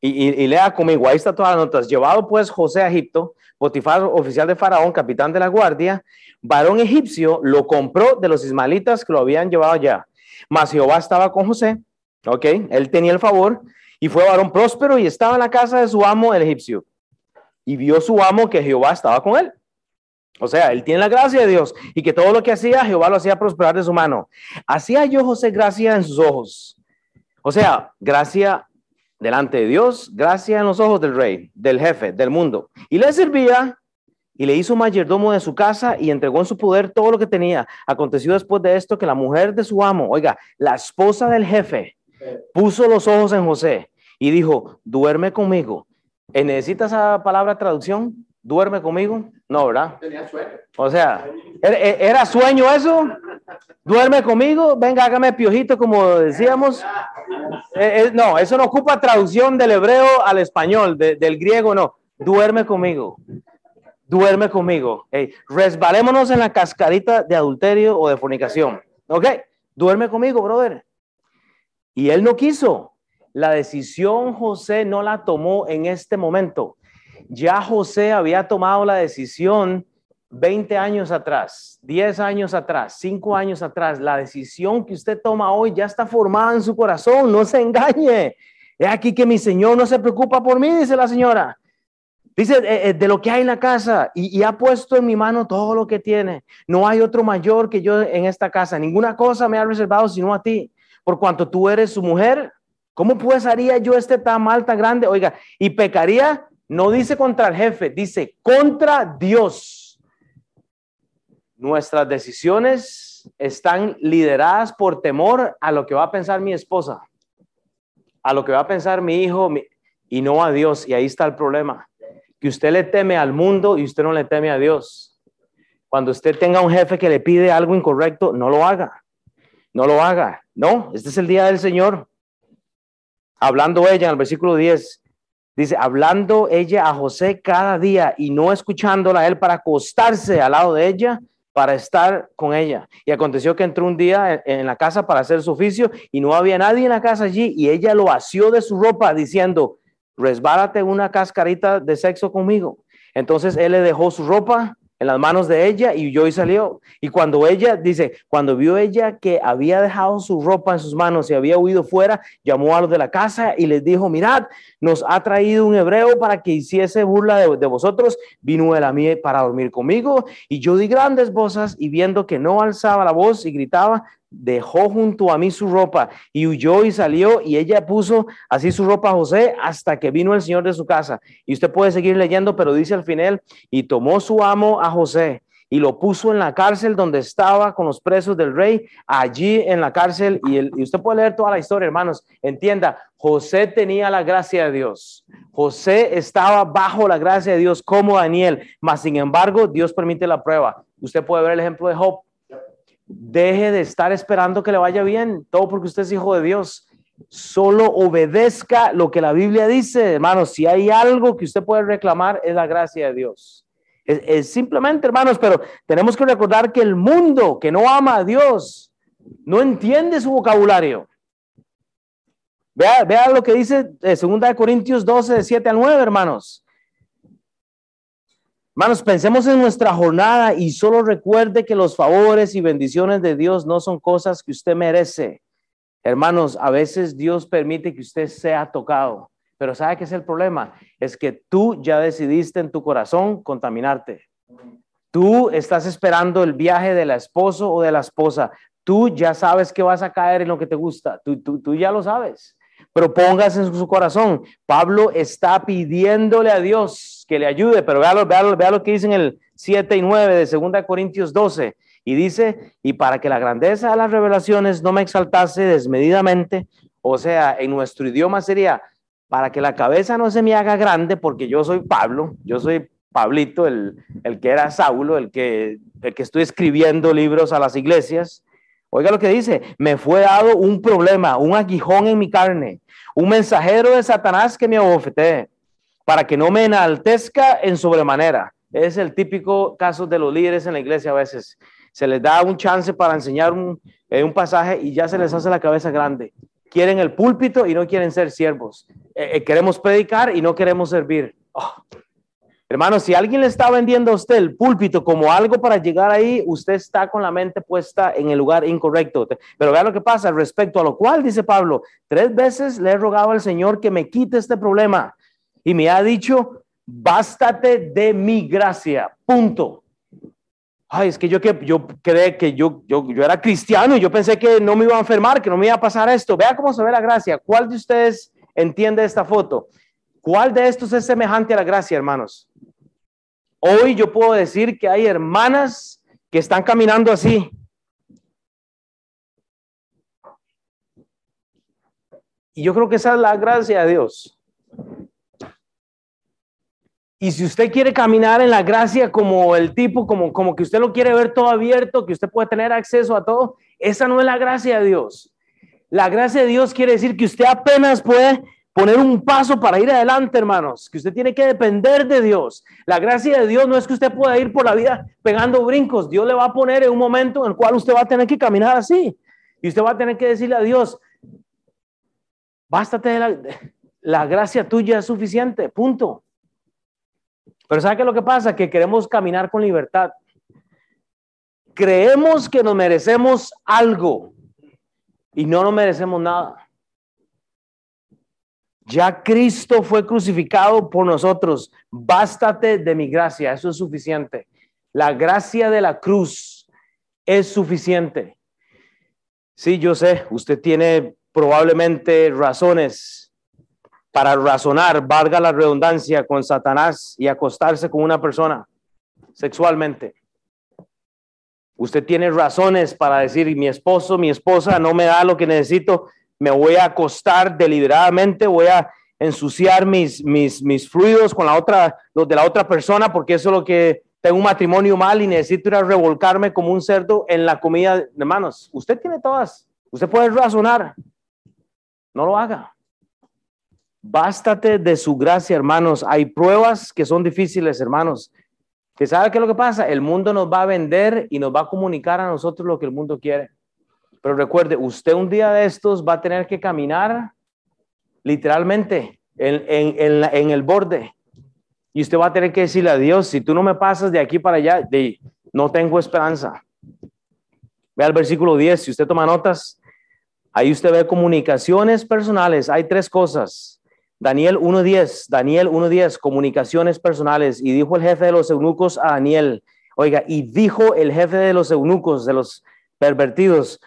Y, lea conmigo, ahí está todas las notas. Llevado pues José a Egipto, Potifar, oficial de Faraón, capitán de la guardia, varón egipcio, lo compró de los ismaelitas que lo habían llevado allá. Mas Jehová estaba con José, ok, él tenía el favor, y fue varón próspero y estaba en la casa de su amo, el egipcio. Y vio su amo que Jehová estaba con él. O sea, él tiene la gracia de Dios y que todo lo que hacía, Jehová lo hacía prosperar de su mano. Hacía yo José gracia en sus ojos. O sea, gracia delante de Dios, gracia en los ojos del rey, del jefe, del mundo. Y le servía y le hizo mayordomo de su casa y entregó en su poder todo lo que tenía. Aconteció después de esto que la mujer de su amo, oiga, la esposa del jefe, puso los ojos en José y dijo, duerme conmigo. ¿Necesitas esa palabra traducción? ¿Duerme conmigo? No, ¿verdad? Tenía sueño. O sea, ¿era sueño eso? ¿Duerme conmigo? Venga, hágame piojito, como decíamos. Eh, eh, no, eso no ocupa traducción del hebreo al español, del griego, no. Duerme conmigo. Duerme conmigo. resbalémonos en la cascarita de adulterio o de fornicación. ¿Ok? Duerme conmigo, brother. Y él no quiso. La decisión José no la tomó en este momento ya José había tomado la decisión 20 años atrás, 10 años atrás, 5 años atrás. La decisión que usted toma hoy ya está formada en su corazón, no se engañe. Es aquí que mi Señor no se preocupa por mí, dice la señora. Dice, eh, eh, de lo que hay en la casa y, ha puesto en mi mano todo lo que tiene. No hay otro mayor que yo en esta casa. Ninguna cosa me ha reservado sino a ti. Por cuanto tú eres su mujer, ¿cómo pues haría yo este tan mal, tan grande? Oiga, y pecaría no dice contra el jefe, dice contra Dios. Nuestras decisiones están lideradas por temor a lo que va a pensar mi esposa, a lo que va a pensar mi hijo y no a Dios. Y ahí está el problema, que usted le teme al mundo y usted no le teme a Dios. Cuando usted tenga un jefe que le pide algo incorrecto, no lo haga. No lo haga. No, este es el día del Señor. Hablando ella en el versículo 10, Dice, hablando ella a José cada día y no escuchándola él para acostarse al lado de ella, para estar con ella. Y aconteció que entró un día en, la casa para hacer su oficio y no había nadie en la casa allí y ella lo asió de su ropa diciendo, resbárate una cascarita de sexo conmigo. Entonces él le dejó su ropa en las manos de ella y huyó y salió. Y cuando ella, dice, cuando vio ella que había dejado su ropa en sus manos y había huido fuera, llamó a los de la casa y les dijo, mirad, nos ha traído un hebreo para que hiciese burla de, de vosotros. Vino él a mí para dormir conmigo y yo di grandes voces y viendo que no alzaba la voz y gritaba, dejó junto a mí su ropa y huyó y salió y ella puso así su ropa a José hasta que vino el Señor de su casa. Y usted puede seguir leyendo, pero dice al final, y tomó su amo a José y lo puso en la cárcel donde estaba con los presos del rey, allí en la cárcel. Y, y usted puede leer toda la historia, hermanos. Entienda, José tenía la gracia de Dios. José estaba bajo la gracia de Dios como Daniel, mas sin embargo Dios permite la prueba. Usted puede ver el ejemplo de Job. Deje de estar esperando que le vaya bien, todo porque usted es hijo de Dios. Solo obedezca lo que la Biblia dice, hermanos. Si hay algo que usted puede reclamar, es la gracia de Dios. Es, simplemente, hermanos, pero tenemos que recordar que el mundo que no ama a Dios no entiende su vocabulario. Vea, vea lo que dice 2 eh, Corintios 12, de 7 al 9, hermanos. Hermanos, pensemos en nuestra jornada y solo recuerde que los favores y bendiciones de Dios no son cosas que usted merece. Hermanos, a veces Dios permite que usted sea tocado, pero ¿sabe qué es el problema? Es que tú ya decidiste en tu corazón contaminarte. Tú estás esperando el viaje del esposo o de la esposa. Tú ya sabes que vas a caer en lo que te gusta. Tú, tú, tú ya lo sabes pero póngase en su corazón. Pablo está pidiéndole a Dios que le ayude, pero vea lo, vea lo, que dice en el 7 y 9 de 2 Corintios 12. Y dice, y para que la grandeza de las revelaciones no me exaltase desmedidamente, o sea, en nuestro idioma sería, para que la cabeza no se me haga grande, porque yo soy Pablo, yo soy Pablito, el, el que era Saulo, el que, el que estoy escribiendo libros a las iglesias. Oiga lo que dice, me fue dado un problema, un aguijón en mi carne, un mensajero de Satanás que me abofetee, para que no me enaltezca en sobremanera. Es el típico caso de los líderes en la iglesia a veces. Se les da un chance para enseñar un, eh, un pasaje y ya se les hace la cabeza grande. Quieren el púlpito y no quieren ser siervos. Eh, eh, queremos predicar y no queremos servir. Oh, Hermano, si alguien le está vendiendo a usted el púlpito como algo para llegar ahí, usted está con la mente puesta en el lugar incorrecto. Pero vea lo que pasa, respecto a lo cual, dice Pablo, tres veces le he rogado al Señor que me quite este problema y me ha dicho, bástate de mi gracia, punto. Ay, es que yo, que, yo creí que yo, yo, yo era cristiano y yo pensé que no me iba a enfermar, que no me iba a pasar esto. Vea cómo se ve la gracia. ¿Cuál de ustedes entiende esta foto? ¿Cuál de estos es semejante a la gracia, hermanos? Hoy yo puedo decir que hay hermanas que están caminando así. Y yo creo que esa es la gracia de Dios. Y si usted quiere caminar en la gracia como el tipo, como, como que usted lo quiere ver todo abierto, que usted puede tener acceso a todo, esa no es la gracia de Dios. La gracia de Dios quiere decir que usted apenas puede poner un paso para ir adelante, hermanos, que usted tiene que depender de Dios. La gracia de Dios no es que usted pueda ir por la vida pegando brincos. Dios le va a poner en un momento en el cual usted va a tener que caminar así. Y usted va a tener que decirle a Dios, bástate de la, la gracia tuya es suficiente, punto. Pero ¿sabe qué es lo que pasa? Que queremos caminar con libertad. Creemos que nos merecemos algo y no nos merecemos nada. Ya Cristo fue crucificado por nosotros. Bástate de mi gracia, eso es suficiente. La gracia de la cruz es suficiente. Sí, yo sé, usted tiene probablemente razones para razonar, valga la redundancia, con Satanás y acostarse con una persona sexualmente. Usted tiene razones para decir, mi esposo, mi esposa no me da lo que necesito, me voy a acostar deliberadamente, voy a ensuciar mis, mis, mis fluidos con la otra, los de la otra persona, porque eso es lo que tengo un matrimonio mal y necesito ir a revolcarme como un cerdo en la comida. Hermanos, usted tiene todas, usted puede razonar, no lo haga. Bástate de su gracia, hermanos. Hay pruebas que son difíciles, hermanos. ¿Que sabe qué es lo que pasa? El mundo nos va a vender y nos va a comunicar a nosotros lo que el mundo quiere. Pero recuerde, usted un día de estos va a tener que caminar literalmente en, el borde. Y usted va a tener que decirle a Dios, si tú no me pasas de aquí para allá, de, no tengo esperanza. Vea el versículo 10, si usted toma notas, ahí usted ve comunicaciones personales. Hay tres cosas Daniel 1.10, Daniel 1.10, comunicaciones personales. Y dijo el jefe de los eunucos a Daniel, oiga, y dijo el jefe de los eunucos, de los pervertidos,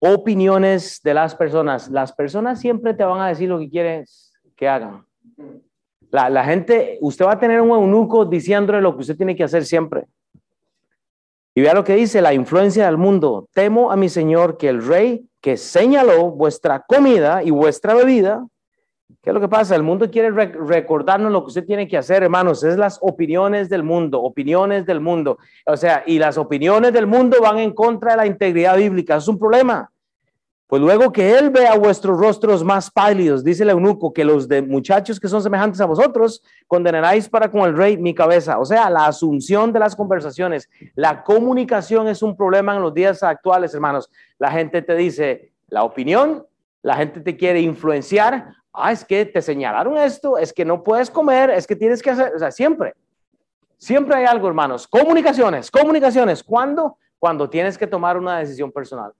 opiniones de las personas. Las personas siempre te van a decir lo que quieres que hagan. La, la gente, usted va a tener un eunuco diciéndole lo que usted tiene que hacer siempre. Y vea lo que dice la influencia del mundo. Temo a mi Señor que el rey que señaló vuestra comida y vuestra bebida, ¿Qué es lo que pasa? El mundo quiere recordarnos lo que usted tiene que hacer, hermanos. Es las opiniones del mundo, opiniones del mundo. O sea, y las opiniones del mundo van en contra de la integridad bíblica. Es un problema. Pues luego que él vea vuestros rostros más pálidos, dice el eunuco, que los de muchachos que son semejantes a vosotros, condenaráis para con el rey mi cabeza. O sea, la asunción de las conversaciones, la comunicación es un problema en los días actuales, hermanos. La gente te dice la opinión, la gente te quiere influenciar, ah, es que te señalaron esto, es que no puedes comer, es que tienes que hacer, o sea, siempre, siempre hay algo, hermanos. Comunicaciones, comunicaciones. ¿Cuándo? Cuando tienes que tomar una decisión personal.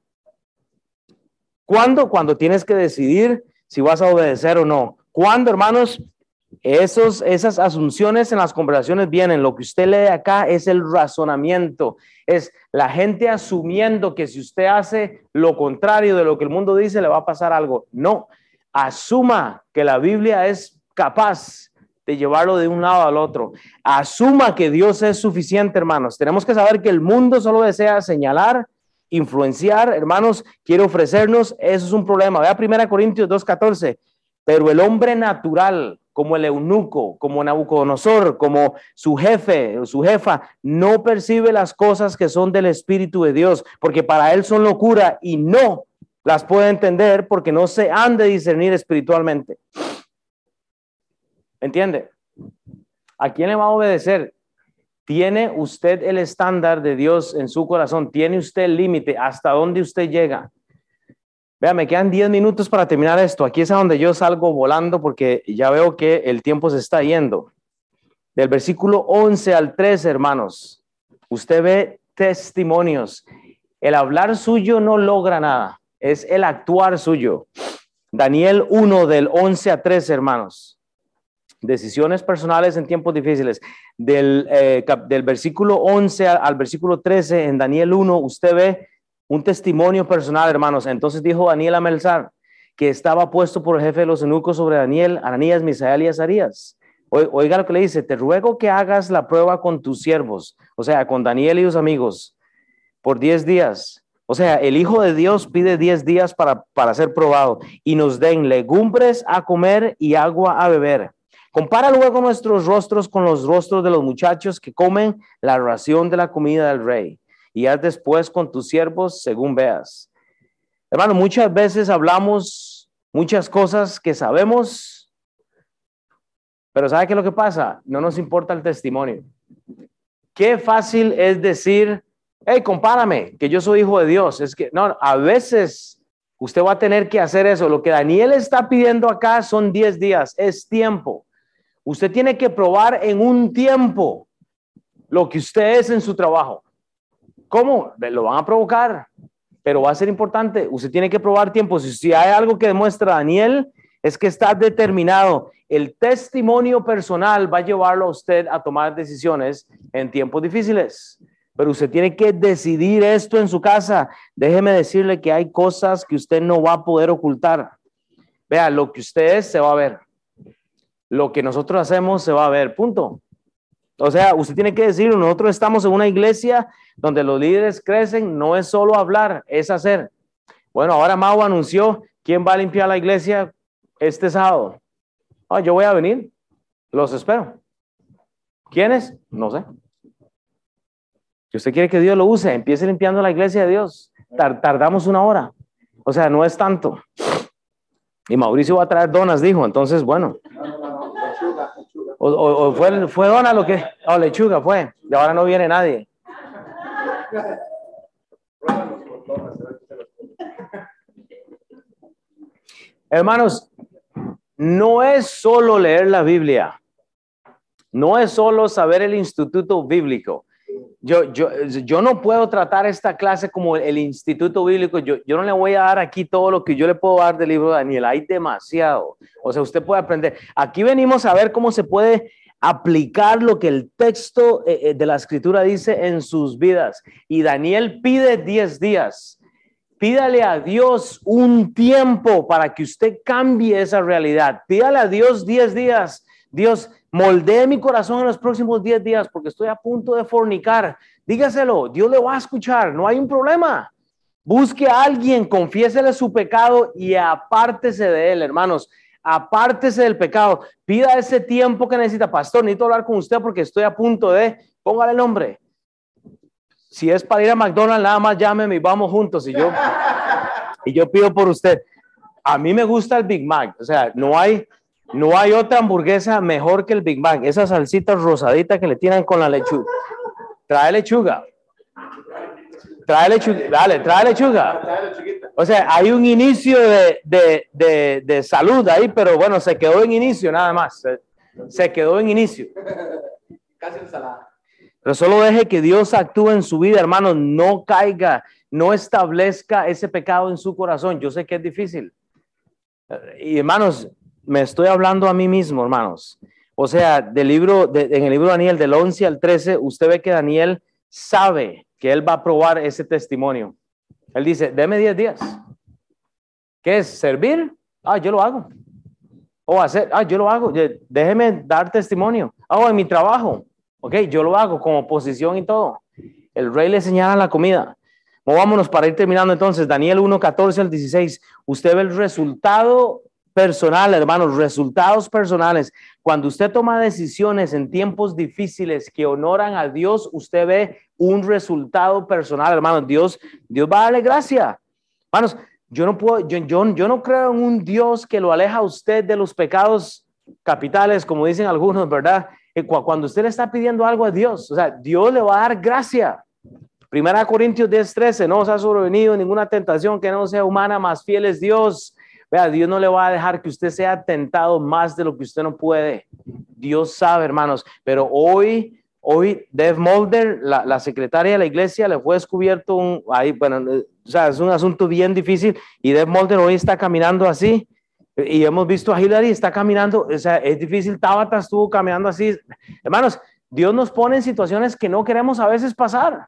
¿Cuándo? Cuando tienes que decidir si vas a obedecer o no. ¿Cuándo, hermanos? Esos, esas asunciones en las conversaciones vienen. Lo que usted lee acá es el razonamiento. Es la gente asumiendo que si usted hace lo contrario de lo que el mundo dice, le va a pasar algo. No, asuma que la Biblia es capaz de llevarlo de un lado al otro. Asuma que Dios es suficiente, hermanos. Tenemos que saber que el mundo solo desea señalar, influenciar, hermanos, quiere ofrecernos, eso es un problema. Vea 1 Corintios 2.14, pero el hombre natural, como el eunuco, como Nabucodonosor, como su jefe o su jefa, no percibe las cosas que son del Espíritu de Dios, porque para él son locura y no las puede entender porque no se han de discernir espiritualmente. ¿Entiende? ¿A quién le va a obedecer? ¿Tiene usted el estándar de Dios en su corazón? ¿Tiene usted el límite? ¿Hasta dónde usted llega? Vea, me quedan 10 minutos para terminar esto. Aquí es a donde yo salgo volando porque ya veo que el tiempo se está yendo. Del versículo 11 al 13, hermanos, usted ve testimonios. El hablar suyo no logra nada es el actuar suyo. Daniel 1 del 11 a 13, hermanos. Decisiones personales en tiempos difíciles. Del, eh, del versículo 11 al, versículo 13 en Daniel 1, usted ve un testimonio personal, hermanos. Entonces dijo Daniel a Melzar, que estaba puesto por el jefe de los eunucos sobre Daniel, Ananías, Misael y Azarías. Oiga lo que le dice, te ruego que hagas la prueba con tus siervos, o sea, con Daniel y sus amigos, por 10 días o sea, el Hijo de Dios pide 10 días para, para ser probado y nos den legumbres a comer y agua a beber. Compara luego nuestros rostros con los rostros de los muchachos que comen la ración de la comida del rey y haz después con tus siervos según veas. Hermano, muchas veces hablamos muchas cosas que sabemos, pero ¿sabe qué es lo que pasa? No nos importa el testimonio. Qué fácil es decir, hey, compárame, que yo soy hijo de Dios. Es que, no, a veces usted va a tener que hacer eso. Lo que Daniel está pidiendo acá son 10 días, es tiempo. Usted tiene que probar en un tiempo lo que usted es en su trabajo. ¿Cómo? Lo van a provocar, pero va a ser importante. Usted tiene que probar tiempo. Si, si hay algo que demuestra Daniel, es que está determinado. El testimonio personal va a llevarlo a usted a tomar decisiones en tiempos difíciles pero usted tiene que decidir esto en su casa. Déjeme decirle que hay cosas que usted no va a poder ocultar. Vea, lo que usted es se va a ver. Lo que nosotros hacemos se va a ver, punto. O sea, usted tiene que decir, nosotros estamos en una iglesia donde los líderes crecen, no es solo hablar, es hacer. Bueno, ahora Mau anunció quién va a limpiar la iglesia este sábado. Ah, yo voy a venir, los espero. ¿Quiénes? No sé. Si usted quiere que Dios lo use, empiece limpiando la iglesia de Dios. tardamos una hora. O sea, no es tanto. Y Mauricio va a traer donas, dijo. Entonces, bueno. O, o, fue, fue dona lo que. O lechuga fue. Y ahora no viene nadie. Hermanos, no es solo leer la Biblia. No es solo saber el instituto bíblico. Yo, yo, yo no puedo tratar esta clase como el instituto bíblico. Yo, yo no le voy a dar aquí todo lo que yo le puedo dar del libro de Daniel. Hay demasiado. O sea, usted puede aprender. Aquí venimos a ver cómo se puede aplicar lo que el texto eh, eh, de la escritura dice en sus vidas. Y Daniel pide 10 días. Pídale a Dios un tiempo para que usted cambie esa realidad. Pídale a Dios 10 días. Dios, moldee mi corazón en los próximos 10 días porque estoy a punto de fornicar. Dígaselo, Dios le va a escuchar, no hay un problema. Busque a alguien, confiésele su pecado y apártese de él, hermanos apártese del pecado, pida ese tiempo que necesita. Pastor, necesito hablar con usted porque estoy a punto de, póngale el nombre. Si es para ir a McDonald's, nada más llámeme y vamos juntos y yo, *laughs* y yo pido por usted. A mí me gusta el Big Mac, o sea, no hay, no hay otra hamburguesa mejor que el Big Mac. Esa salsita rosadita que le tiran con la lechuga. Trae lechuga. Trae lechuga. Dale, trae lechuga. O sea, hay un inicio de, de, de, de, salud ahí, pero bueno, se quedó en inicio nada más. Se, quedó en inicio. Casi ensalada. Pero solo deje que Dios actúe en su vida, hermano. No caiga, no establezca ese pecado en su corazón. Yo sé que es difícil. Y hermanos, me estoy hablando a mí mismo, hermanos. O sea, del libro, en el libro de Daniel, del 11 al 13, usted ve que Daniel sabe que él va a probar ese testimonio. Él dice, deme 10 días. ¿Qué es? ¿Servir? Ah, yo lo hago. O hacer, ah, yo lo hago. Déjeme dar testimonio. Ah, en mi trabajo. Ok, yo lo hago como posición y todo. El rey le señala la comida. Movámonos para ir terminando entonces. Daniel 1, 14 al 16. Usted ve el resultado personal, hermanos, resultados personales. Cuando usted toma decisiones en tiempos difíciles que honoran a Dios, usted ve un resultado personal, hermanos. Dios, Dios va a darle gracia. Hermanos, yo no puedo, yo, yo, no creo en un Dios que lo aleja a usted de los pecados capitales, como dicen algunos, ¿verdad? Cuando usted le está pidiendo algo a Dios, o sea, Dios le va a dar gracia. Primera Corintios 10, 13, no os ha sobrevenido ninguna tentación que no sea humana, más fiel es Dios. Vea, Dios no le va a dejar que usted sea tentado más de lo que usted no puede. Dios sabe, hermanos, pero hoy Hoy Dev Mulder, la, secretaria de la iglesia, le fue descubierto un, ahí, bueno, o sea, es un asunto bien difícil y Dev Mulder hoy está caminando así y hemos visto a Hillary está caminando, o sea, es difícil, Tabata estuvo caminando así. Hermanos, Dios nos pone en situaciones que no queremos a veces pasar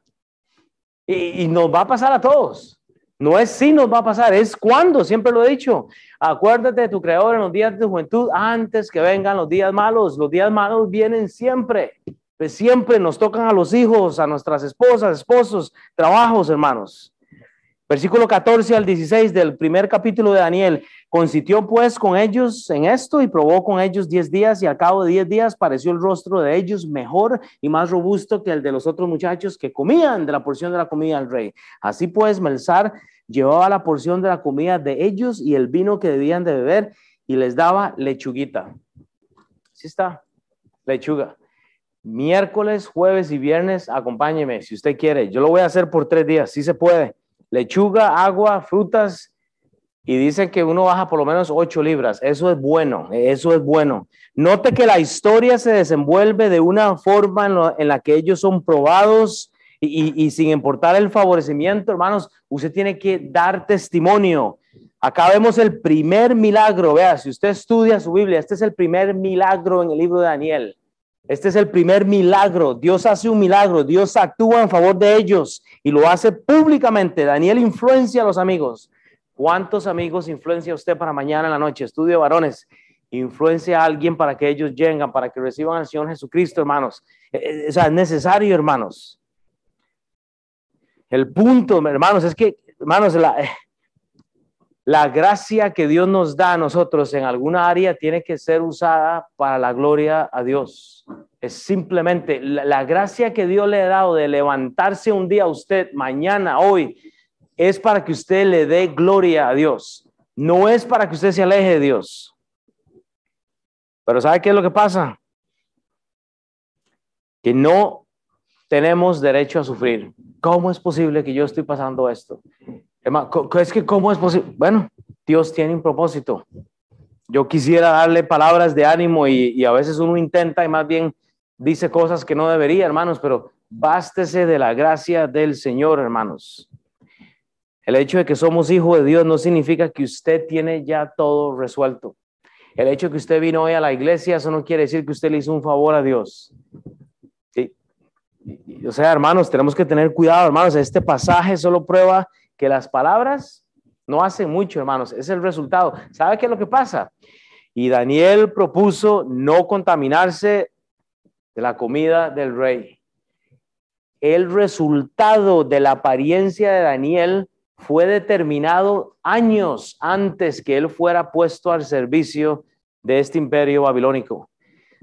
y, y nos va a pasar a todos. No es si nos va a pasar, es cuando, siempre lo he dicho. Acuérdate de tu creador en los días de tu juventud antes que vengan los días malos. Los días malos vienen siempre. Pues siempre nos tocan a los hijos, a nuestras esposas, esposos, trabajos, hermanos. Versículo 14 al 16 del primer capítulo de Daniel. Consistió pues con ellos en esto y probó con ellos diez días y al cabo de diez días pareció el rostro de ellos mejor y más robusto que el de los otros muchachos que comían de la porción de la comida del rey. Así pues, Melzar llevaba la porción de la comida de ellos y el vino que debían de beber y les daba lechuguita. Así está, lechuga miércoles, jueves y viernes, acompáñeme si usted quiere. Yo lo voy a hacer por tres días, si se puede. Lechuga, agua, frutas y dicen que uno baja por lo menos ocho libras. Eso es bueno, eso es bueno. Note que la historia se desenvuelve de una forma en, la que ellos son probados y, y sin importar el favorecimiento, hermanos, usted tiene que dar testimonio. Acá vemos el primer milagro. Vea, si usted estudia su Biblia, este es el primer milagro en el libro de Daniel. Este es el primer milagro. Dios hace un milagro. Dios actúa en favor de ellos y lo hace públicamente. Daniel influencia a los amigos. ¿Cuántos amigos influencia usted para mañana en la noche? Estudio varones. Influencia a alguien para que ellos lleguen, para que reciban al Señor Jesucristo, hermanos. Eh, eh, o sea, es necesario, hermanos. El punto, hermanos, es que, hermanos, la, la gracia que Dios nos da a nosotros en alguna área tiene que ser usada para la gloria a Dios. Es simplemente la, gracia que Dios le ha dado de levantarse un día a usted, mañana, hoy, es para que usted le dé gloria a Dios. No es para que usted se aleje de Dios. Pero ¿sabe qué es lo que pasa? Que no tenemos derecho a sufrir. ¿Cómo es posible que yo estoy pasando esto? Es que, ¿cómo es posible? Bueno, Dios tiene un propósito. Yo quisiera darle palabras de ánimo y, a veces uno intenta y más bien dice cosas que no debería, hermanos, pero bástese de la gracia del Señor, hermanos. El hecho de que somos hijos de Dios no significa que usted tiene ya todo resuelto. El hecho de que usted vino hoy a la iglesia, eso no quiere decir que usted le hizo un favor a Dios. O sea, hermanos, tenemos que tener cuidado, hermanos. Este pasaje solo prueba que las palabras no hacen mucho, hermanos. Es el resultado. ¿Sabe qué es lo que pasa? Y Daniel propuso no contaminarse de la comida del rey. El resultado de la apariencia de Daniel fue determinado años antes que él fuera puesto al servicio de este imperio babilónico.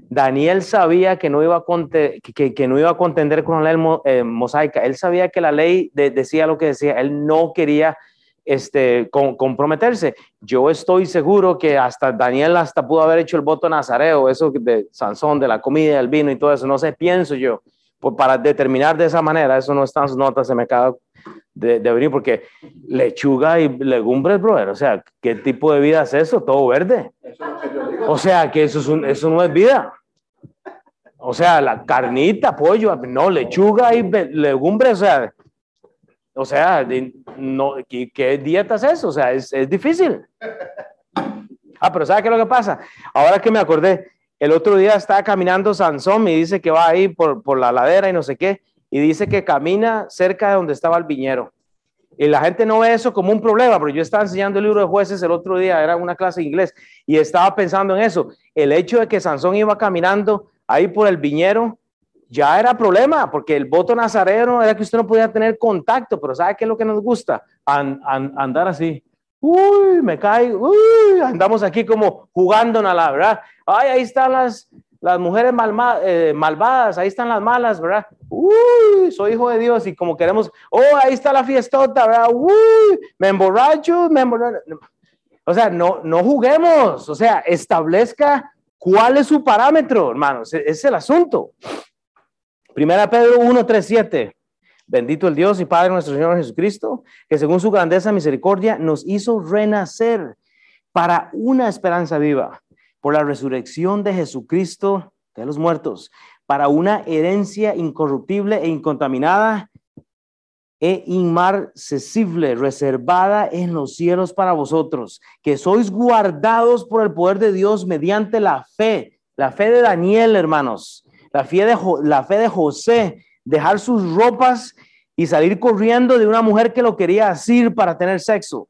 Daniel sabía que no iba a, que, no iba a contender con la ley eh, mosaica. Él sabía que la ley decía lo que decía. Él no quería este, comprometerse. Yo estoy seguro que hasta Daniel hasta pudo haber hecho el voto nazareo, eso de Sansón, de la comida, el vino y todo eso. No sé, pienso yo. para determinar de esa manera, eso no está en sus notas, se me acaba de, venir, porque lechuga y legumbres, brother, o sea, ¿qué tipo de vida es eso? Todo verde. O sea, que eso, es eso no es vida. O sea, la carnita, pollo, no, lechuga y legumbres, o sea, o sea, no, ¿qué, dieta es eso? O sea, es, es difícil. Ah, pero ¿sabe qué es lo que pasa? Ahora que me acordé, el otro día estaba caminando Sansón y dice que va ahí por, por la ladera y no sé qué, y dice que camina cerca de donde estaba el viñero. Y la gente no ve eso como un problema, pero yo estaba enseñando el libro de jueces el otro día, era una clase de inglés, y estaba pensando en eso. El hecho de que Sansón iba caminando ahí por el viñero ya era problema, porque el voto nazareno era que usted no podía tener contacto, pero ¿sabe qué es lo que nos gusta? andar así. Uy, me caigo, uy, andamos aquí como jugando a la verdad. Ay, ahí están las, las mujeres eh, malvadas, ahí están las malas, ¿verdad? Uy, soy hijo de Dios y como queremos, oh, ahí está la fiestota, ¿verdad? Uy, me emborracho, me emborracho. O sea, no, no juguemos, o sea, establezca cuál es su parámetro, hermanos, es el asunto. Primera Pedro 1, 3, 7. Bendito el Dios y Padre nuestro Señor Jesucristo, que según su grandeza y misericordia nos hizo renacer para una esperanza viva por la resurrección de Jesucristo de los muertos, para una herencia incorruptible e incontaminada e inmarcesible, reservada en los cielos para vosotros, que sois guardados por el poder de Dios mediante la fe, la fe de Daniel, hermanos, la fe de, la fe de José, dejar sus ropas y salir corriendo de una mujer que lo quería asir para tener sexo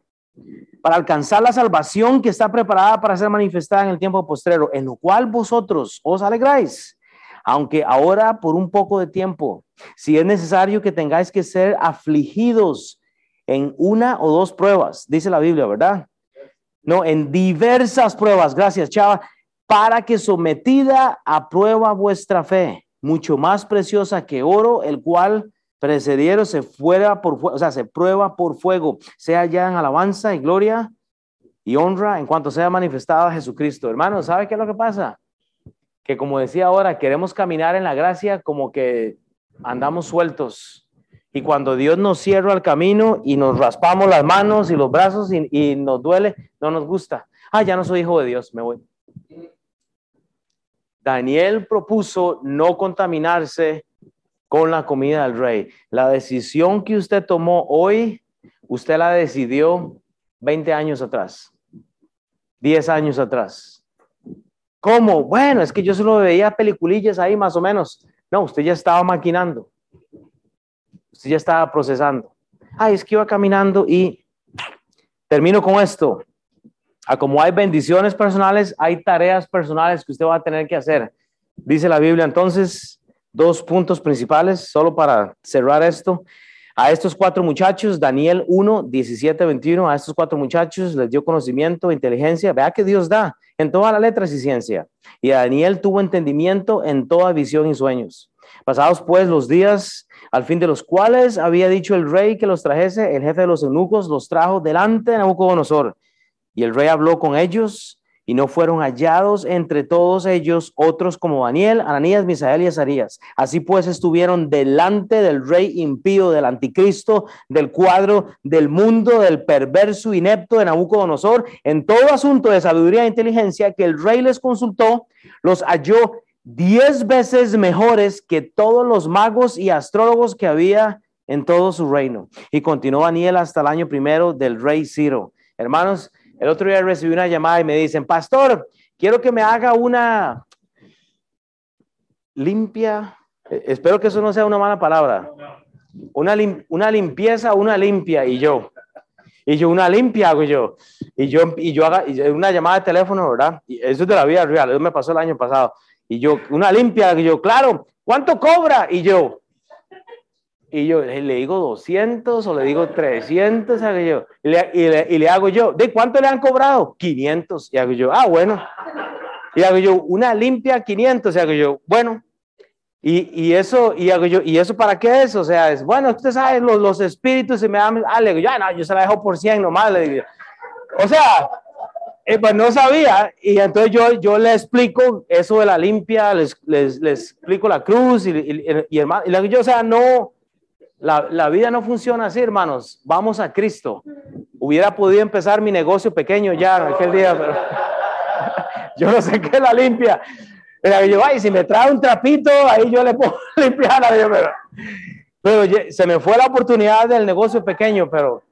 para alcanzar la salvación que está preparada para ser manifestada en el tiempo postrero, en lo cual vosotros os alegráis, aunque ahora por un poco de tiempo, si es necesario que tengáis que ser afligidos en una o dos pruebas, dice la Biblia, ¿verdad? No, en diversas pruebas, gracias, chava, para que sometida a prueba vuestra fe, mucho más preciosa que oro, el cual precedieron se fuera por o sea, se prueba por fuego, sea ya en alabanza y gloria y honra en cuanto sea manifestado Jesucristo. Hermano, ¿sabe qué es lo que pasa? Que como decía ahora, queremos caminar en la gracia como que andamos sueltos. Y cuando Dios nos cierra el camino y nos raspamos las manos y los brazos y, y nos duele, no nos gusta. Ah, ya no soy hijo de Dios, me voy. Daniel propuso no contaminarse con la comida del rey. La decisión que usted tomó hoy, usted la decidió 20 años atrás, 10 años atrás. ¿Cómo? Bueno, es que yo solo veía peliculillas ahí más o menos. No, usted ya estaba maquinando. Usted ya estaba procesando. Ay, es que iba caminando y termino con esto. A como hay bendiciones personales, hay tareas personales que usted va a tener que hacer. Dice la Biblia, entonces, dos puntos principales, solo para cerrar esto. A estos cuatro muchachos, Daniel 1, 17, 21, a estos cuatro muchachos les dio conocimiento, inteligencia. Vea que Dios da en todas las letras y ciencia. Y Daniel tuvo entendimiento en toda visión y sueños. Pasados pues los días, al fin de los cuales había dicho el rey que los trajese, el jefe de los eunucos los trajo delante de Nabucodonosor Y el rey habló con ellos y no fueron hallados entre todos ellos otros como Daniel, Ananías, Misael y Azarías. Así pues estuvieron delante del rey impío, del anticristo, del cuadro del mundo, del perverso inepto de Nabucodonosor, en todo asunto de sabiduría e inteligencia que el rey les consultó, los halló diez veces mejores que todos los magos y astrólogos que había en todo su reino. Y continuó Daniel hasta el año primero del rey Ciro. Hermanos, el otro día recibí una llamada y me dicen, pastor, quiero que me haga una limpia, eh, espero que eso no sea una mala palabra, una, una limpieza, una limpia, y yo, y yo, una limpia hago yo, y yo, y yo haga una llamada de teléfono, ¿verdad? Y eso es de la vida real, eso me pasó el año pasado, y yo, una limpia, y yo, claro, ¿cuánto cobra? Y yo, y yo le digo 200 o le digo 300, hago yo, y le, y, le, hago yo, ¿de cuánto le han cobrado? 500, y hago yo, ah, bueno, y hago yo, una limpia 500, y hago yo, bueno, y, y, eso, y hago yo, ¿y eso para qué es? O sea, es, bueno, usted sabe, los, los espíritus se me dan, ah, le digo, ya, no, yo se la dejo por 100 nomás, le digo, o sea, eh, pues no sabía, y entonces yo, yo le explico eso de la limpia, les, les, les explico la cruz, y, y, y, hermano, y le digo yo, o sea, no, la, vida no funciona así, hermanos. Vamos a Cristo. Hubiera podido empezar mi negocio pequeño ya aquel día, pero *laughs* yo no sé qué la limpia. Pero yo, ay, si me trae un trapito, ahí yo le puedo *laughs* limpiar Pero, pero se me fue la oportunidad del negocio pequeño, pero,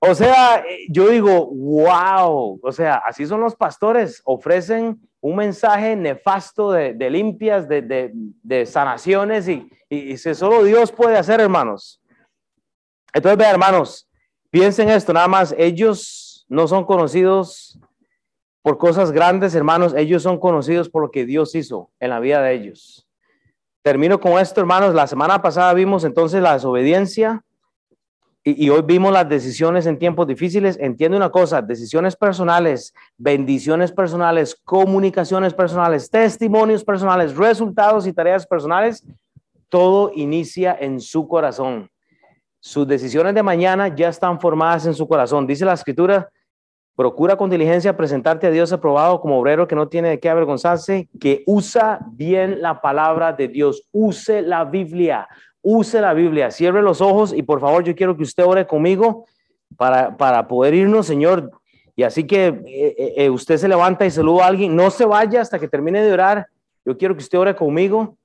o sea, yo digo, wow, o sea, así son los pastores, ofrecen un mensaje nefasto de, limpias, de, sanaciones y, y, si solo Dios puede hacer, hermanos. Entonces, vean, hermanos, piensen esto, nada más, ellos no son conocidos por cosas grandes, hermanos, ellos son conocidos por lo que Dios hizo en la vida de ellos. Termino con esto, hermanos. La semana pasada vimos entonces la desobediencia y, hoy vimos las decisiones en tiempos difíciles. Entiende una cosa, decisiones personales, bendiciones personales, comunicaciones personales, testimonios personales, resultados y tareas personales, todo inicia en su corazón. Sus decisiones de mañana ya están formadas en su corazón. Dice la escritura, procura con diligencia presentarte a Dios aprobado como obrero que no tiene de qué avergonzarse, que usa bien la palabra de Dios, use la Biblia, use la Biblia, cierre los ojos y por favor yo quiero que usted ore conmigo para, para poder irnos, Señor. Y así que eh, eh, eh, usted se levanta y saluda a alguien, no se vaya hasta que termine de orar. Yo quiero que usted ore conmigo,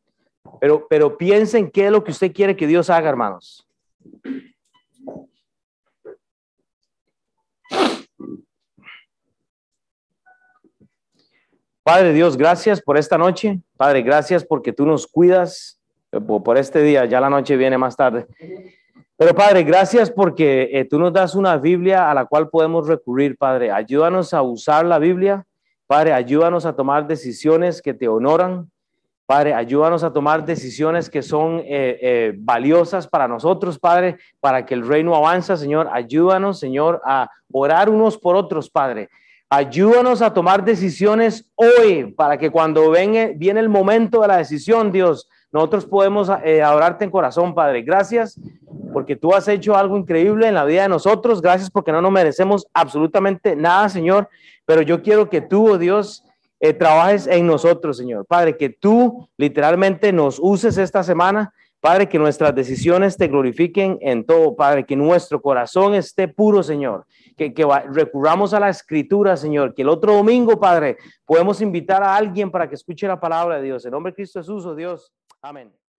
pero, pero piensen qué es lo que usted quiere que Dios haga, hermanos. Padre Dios, gracias por esta noche. Padre, gracias porque tú nos cuidas por este día, ya la noche viene más tarde. Pero Padre, gracias porque eh, tú nos das una Biblia a la cual podemos recurrir, Padre. Ayúdanos a usar la Biblia. Padre, ayúdanos a tomar decisiones que te honoran. Padre, ayúdanos a tomar decisiones que son eh, eh, valiosas para nosotros, Padre, para que el reino avance, Señor. Ayúdanos, Señor, a orar unos por otros, Padre. Ayúdanos a tomar decisiones hoy para que cuando venga, viene el momento de la decisión, Dios, nosotros podemos eh, adorarte en corazón, Padre. Gracias porque tú has hecho algo increíble en la vida de nosotros. Gracias porque no nos merecemos absolutamente nada, Señor. Pero yo quiero que tú, oh Dios, eh, trabajes en nosotros, Señor. Padre, que tú literalmente nos uses esta semana. Padre, que nuestras decisiones te glorifiquen en todo, Padre, que nuestro corazón esté puro, Señor, que, que recurramos a la escritura, Señor, que el otro domingo, Padre, podemos invitar a alguien para que escuche la palabra de Dios. En nombre de Cristo Jesús, oh Dios. Amén.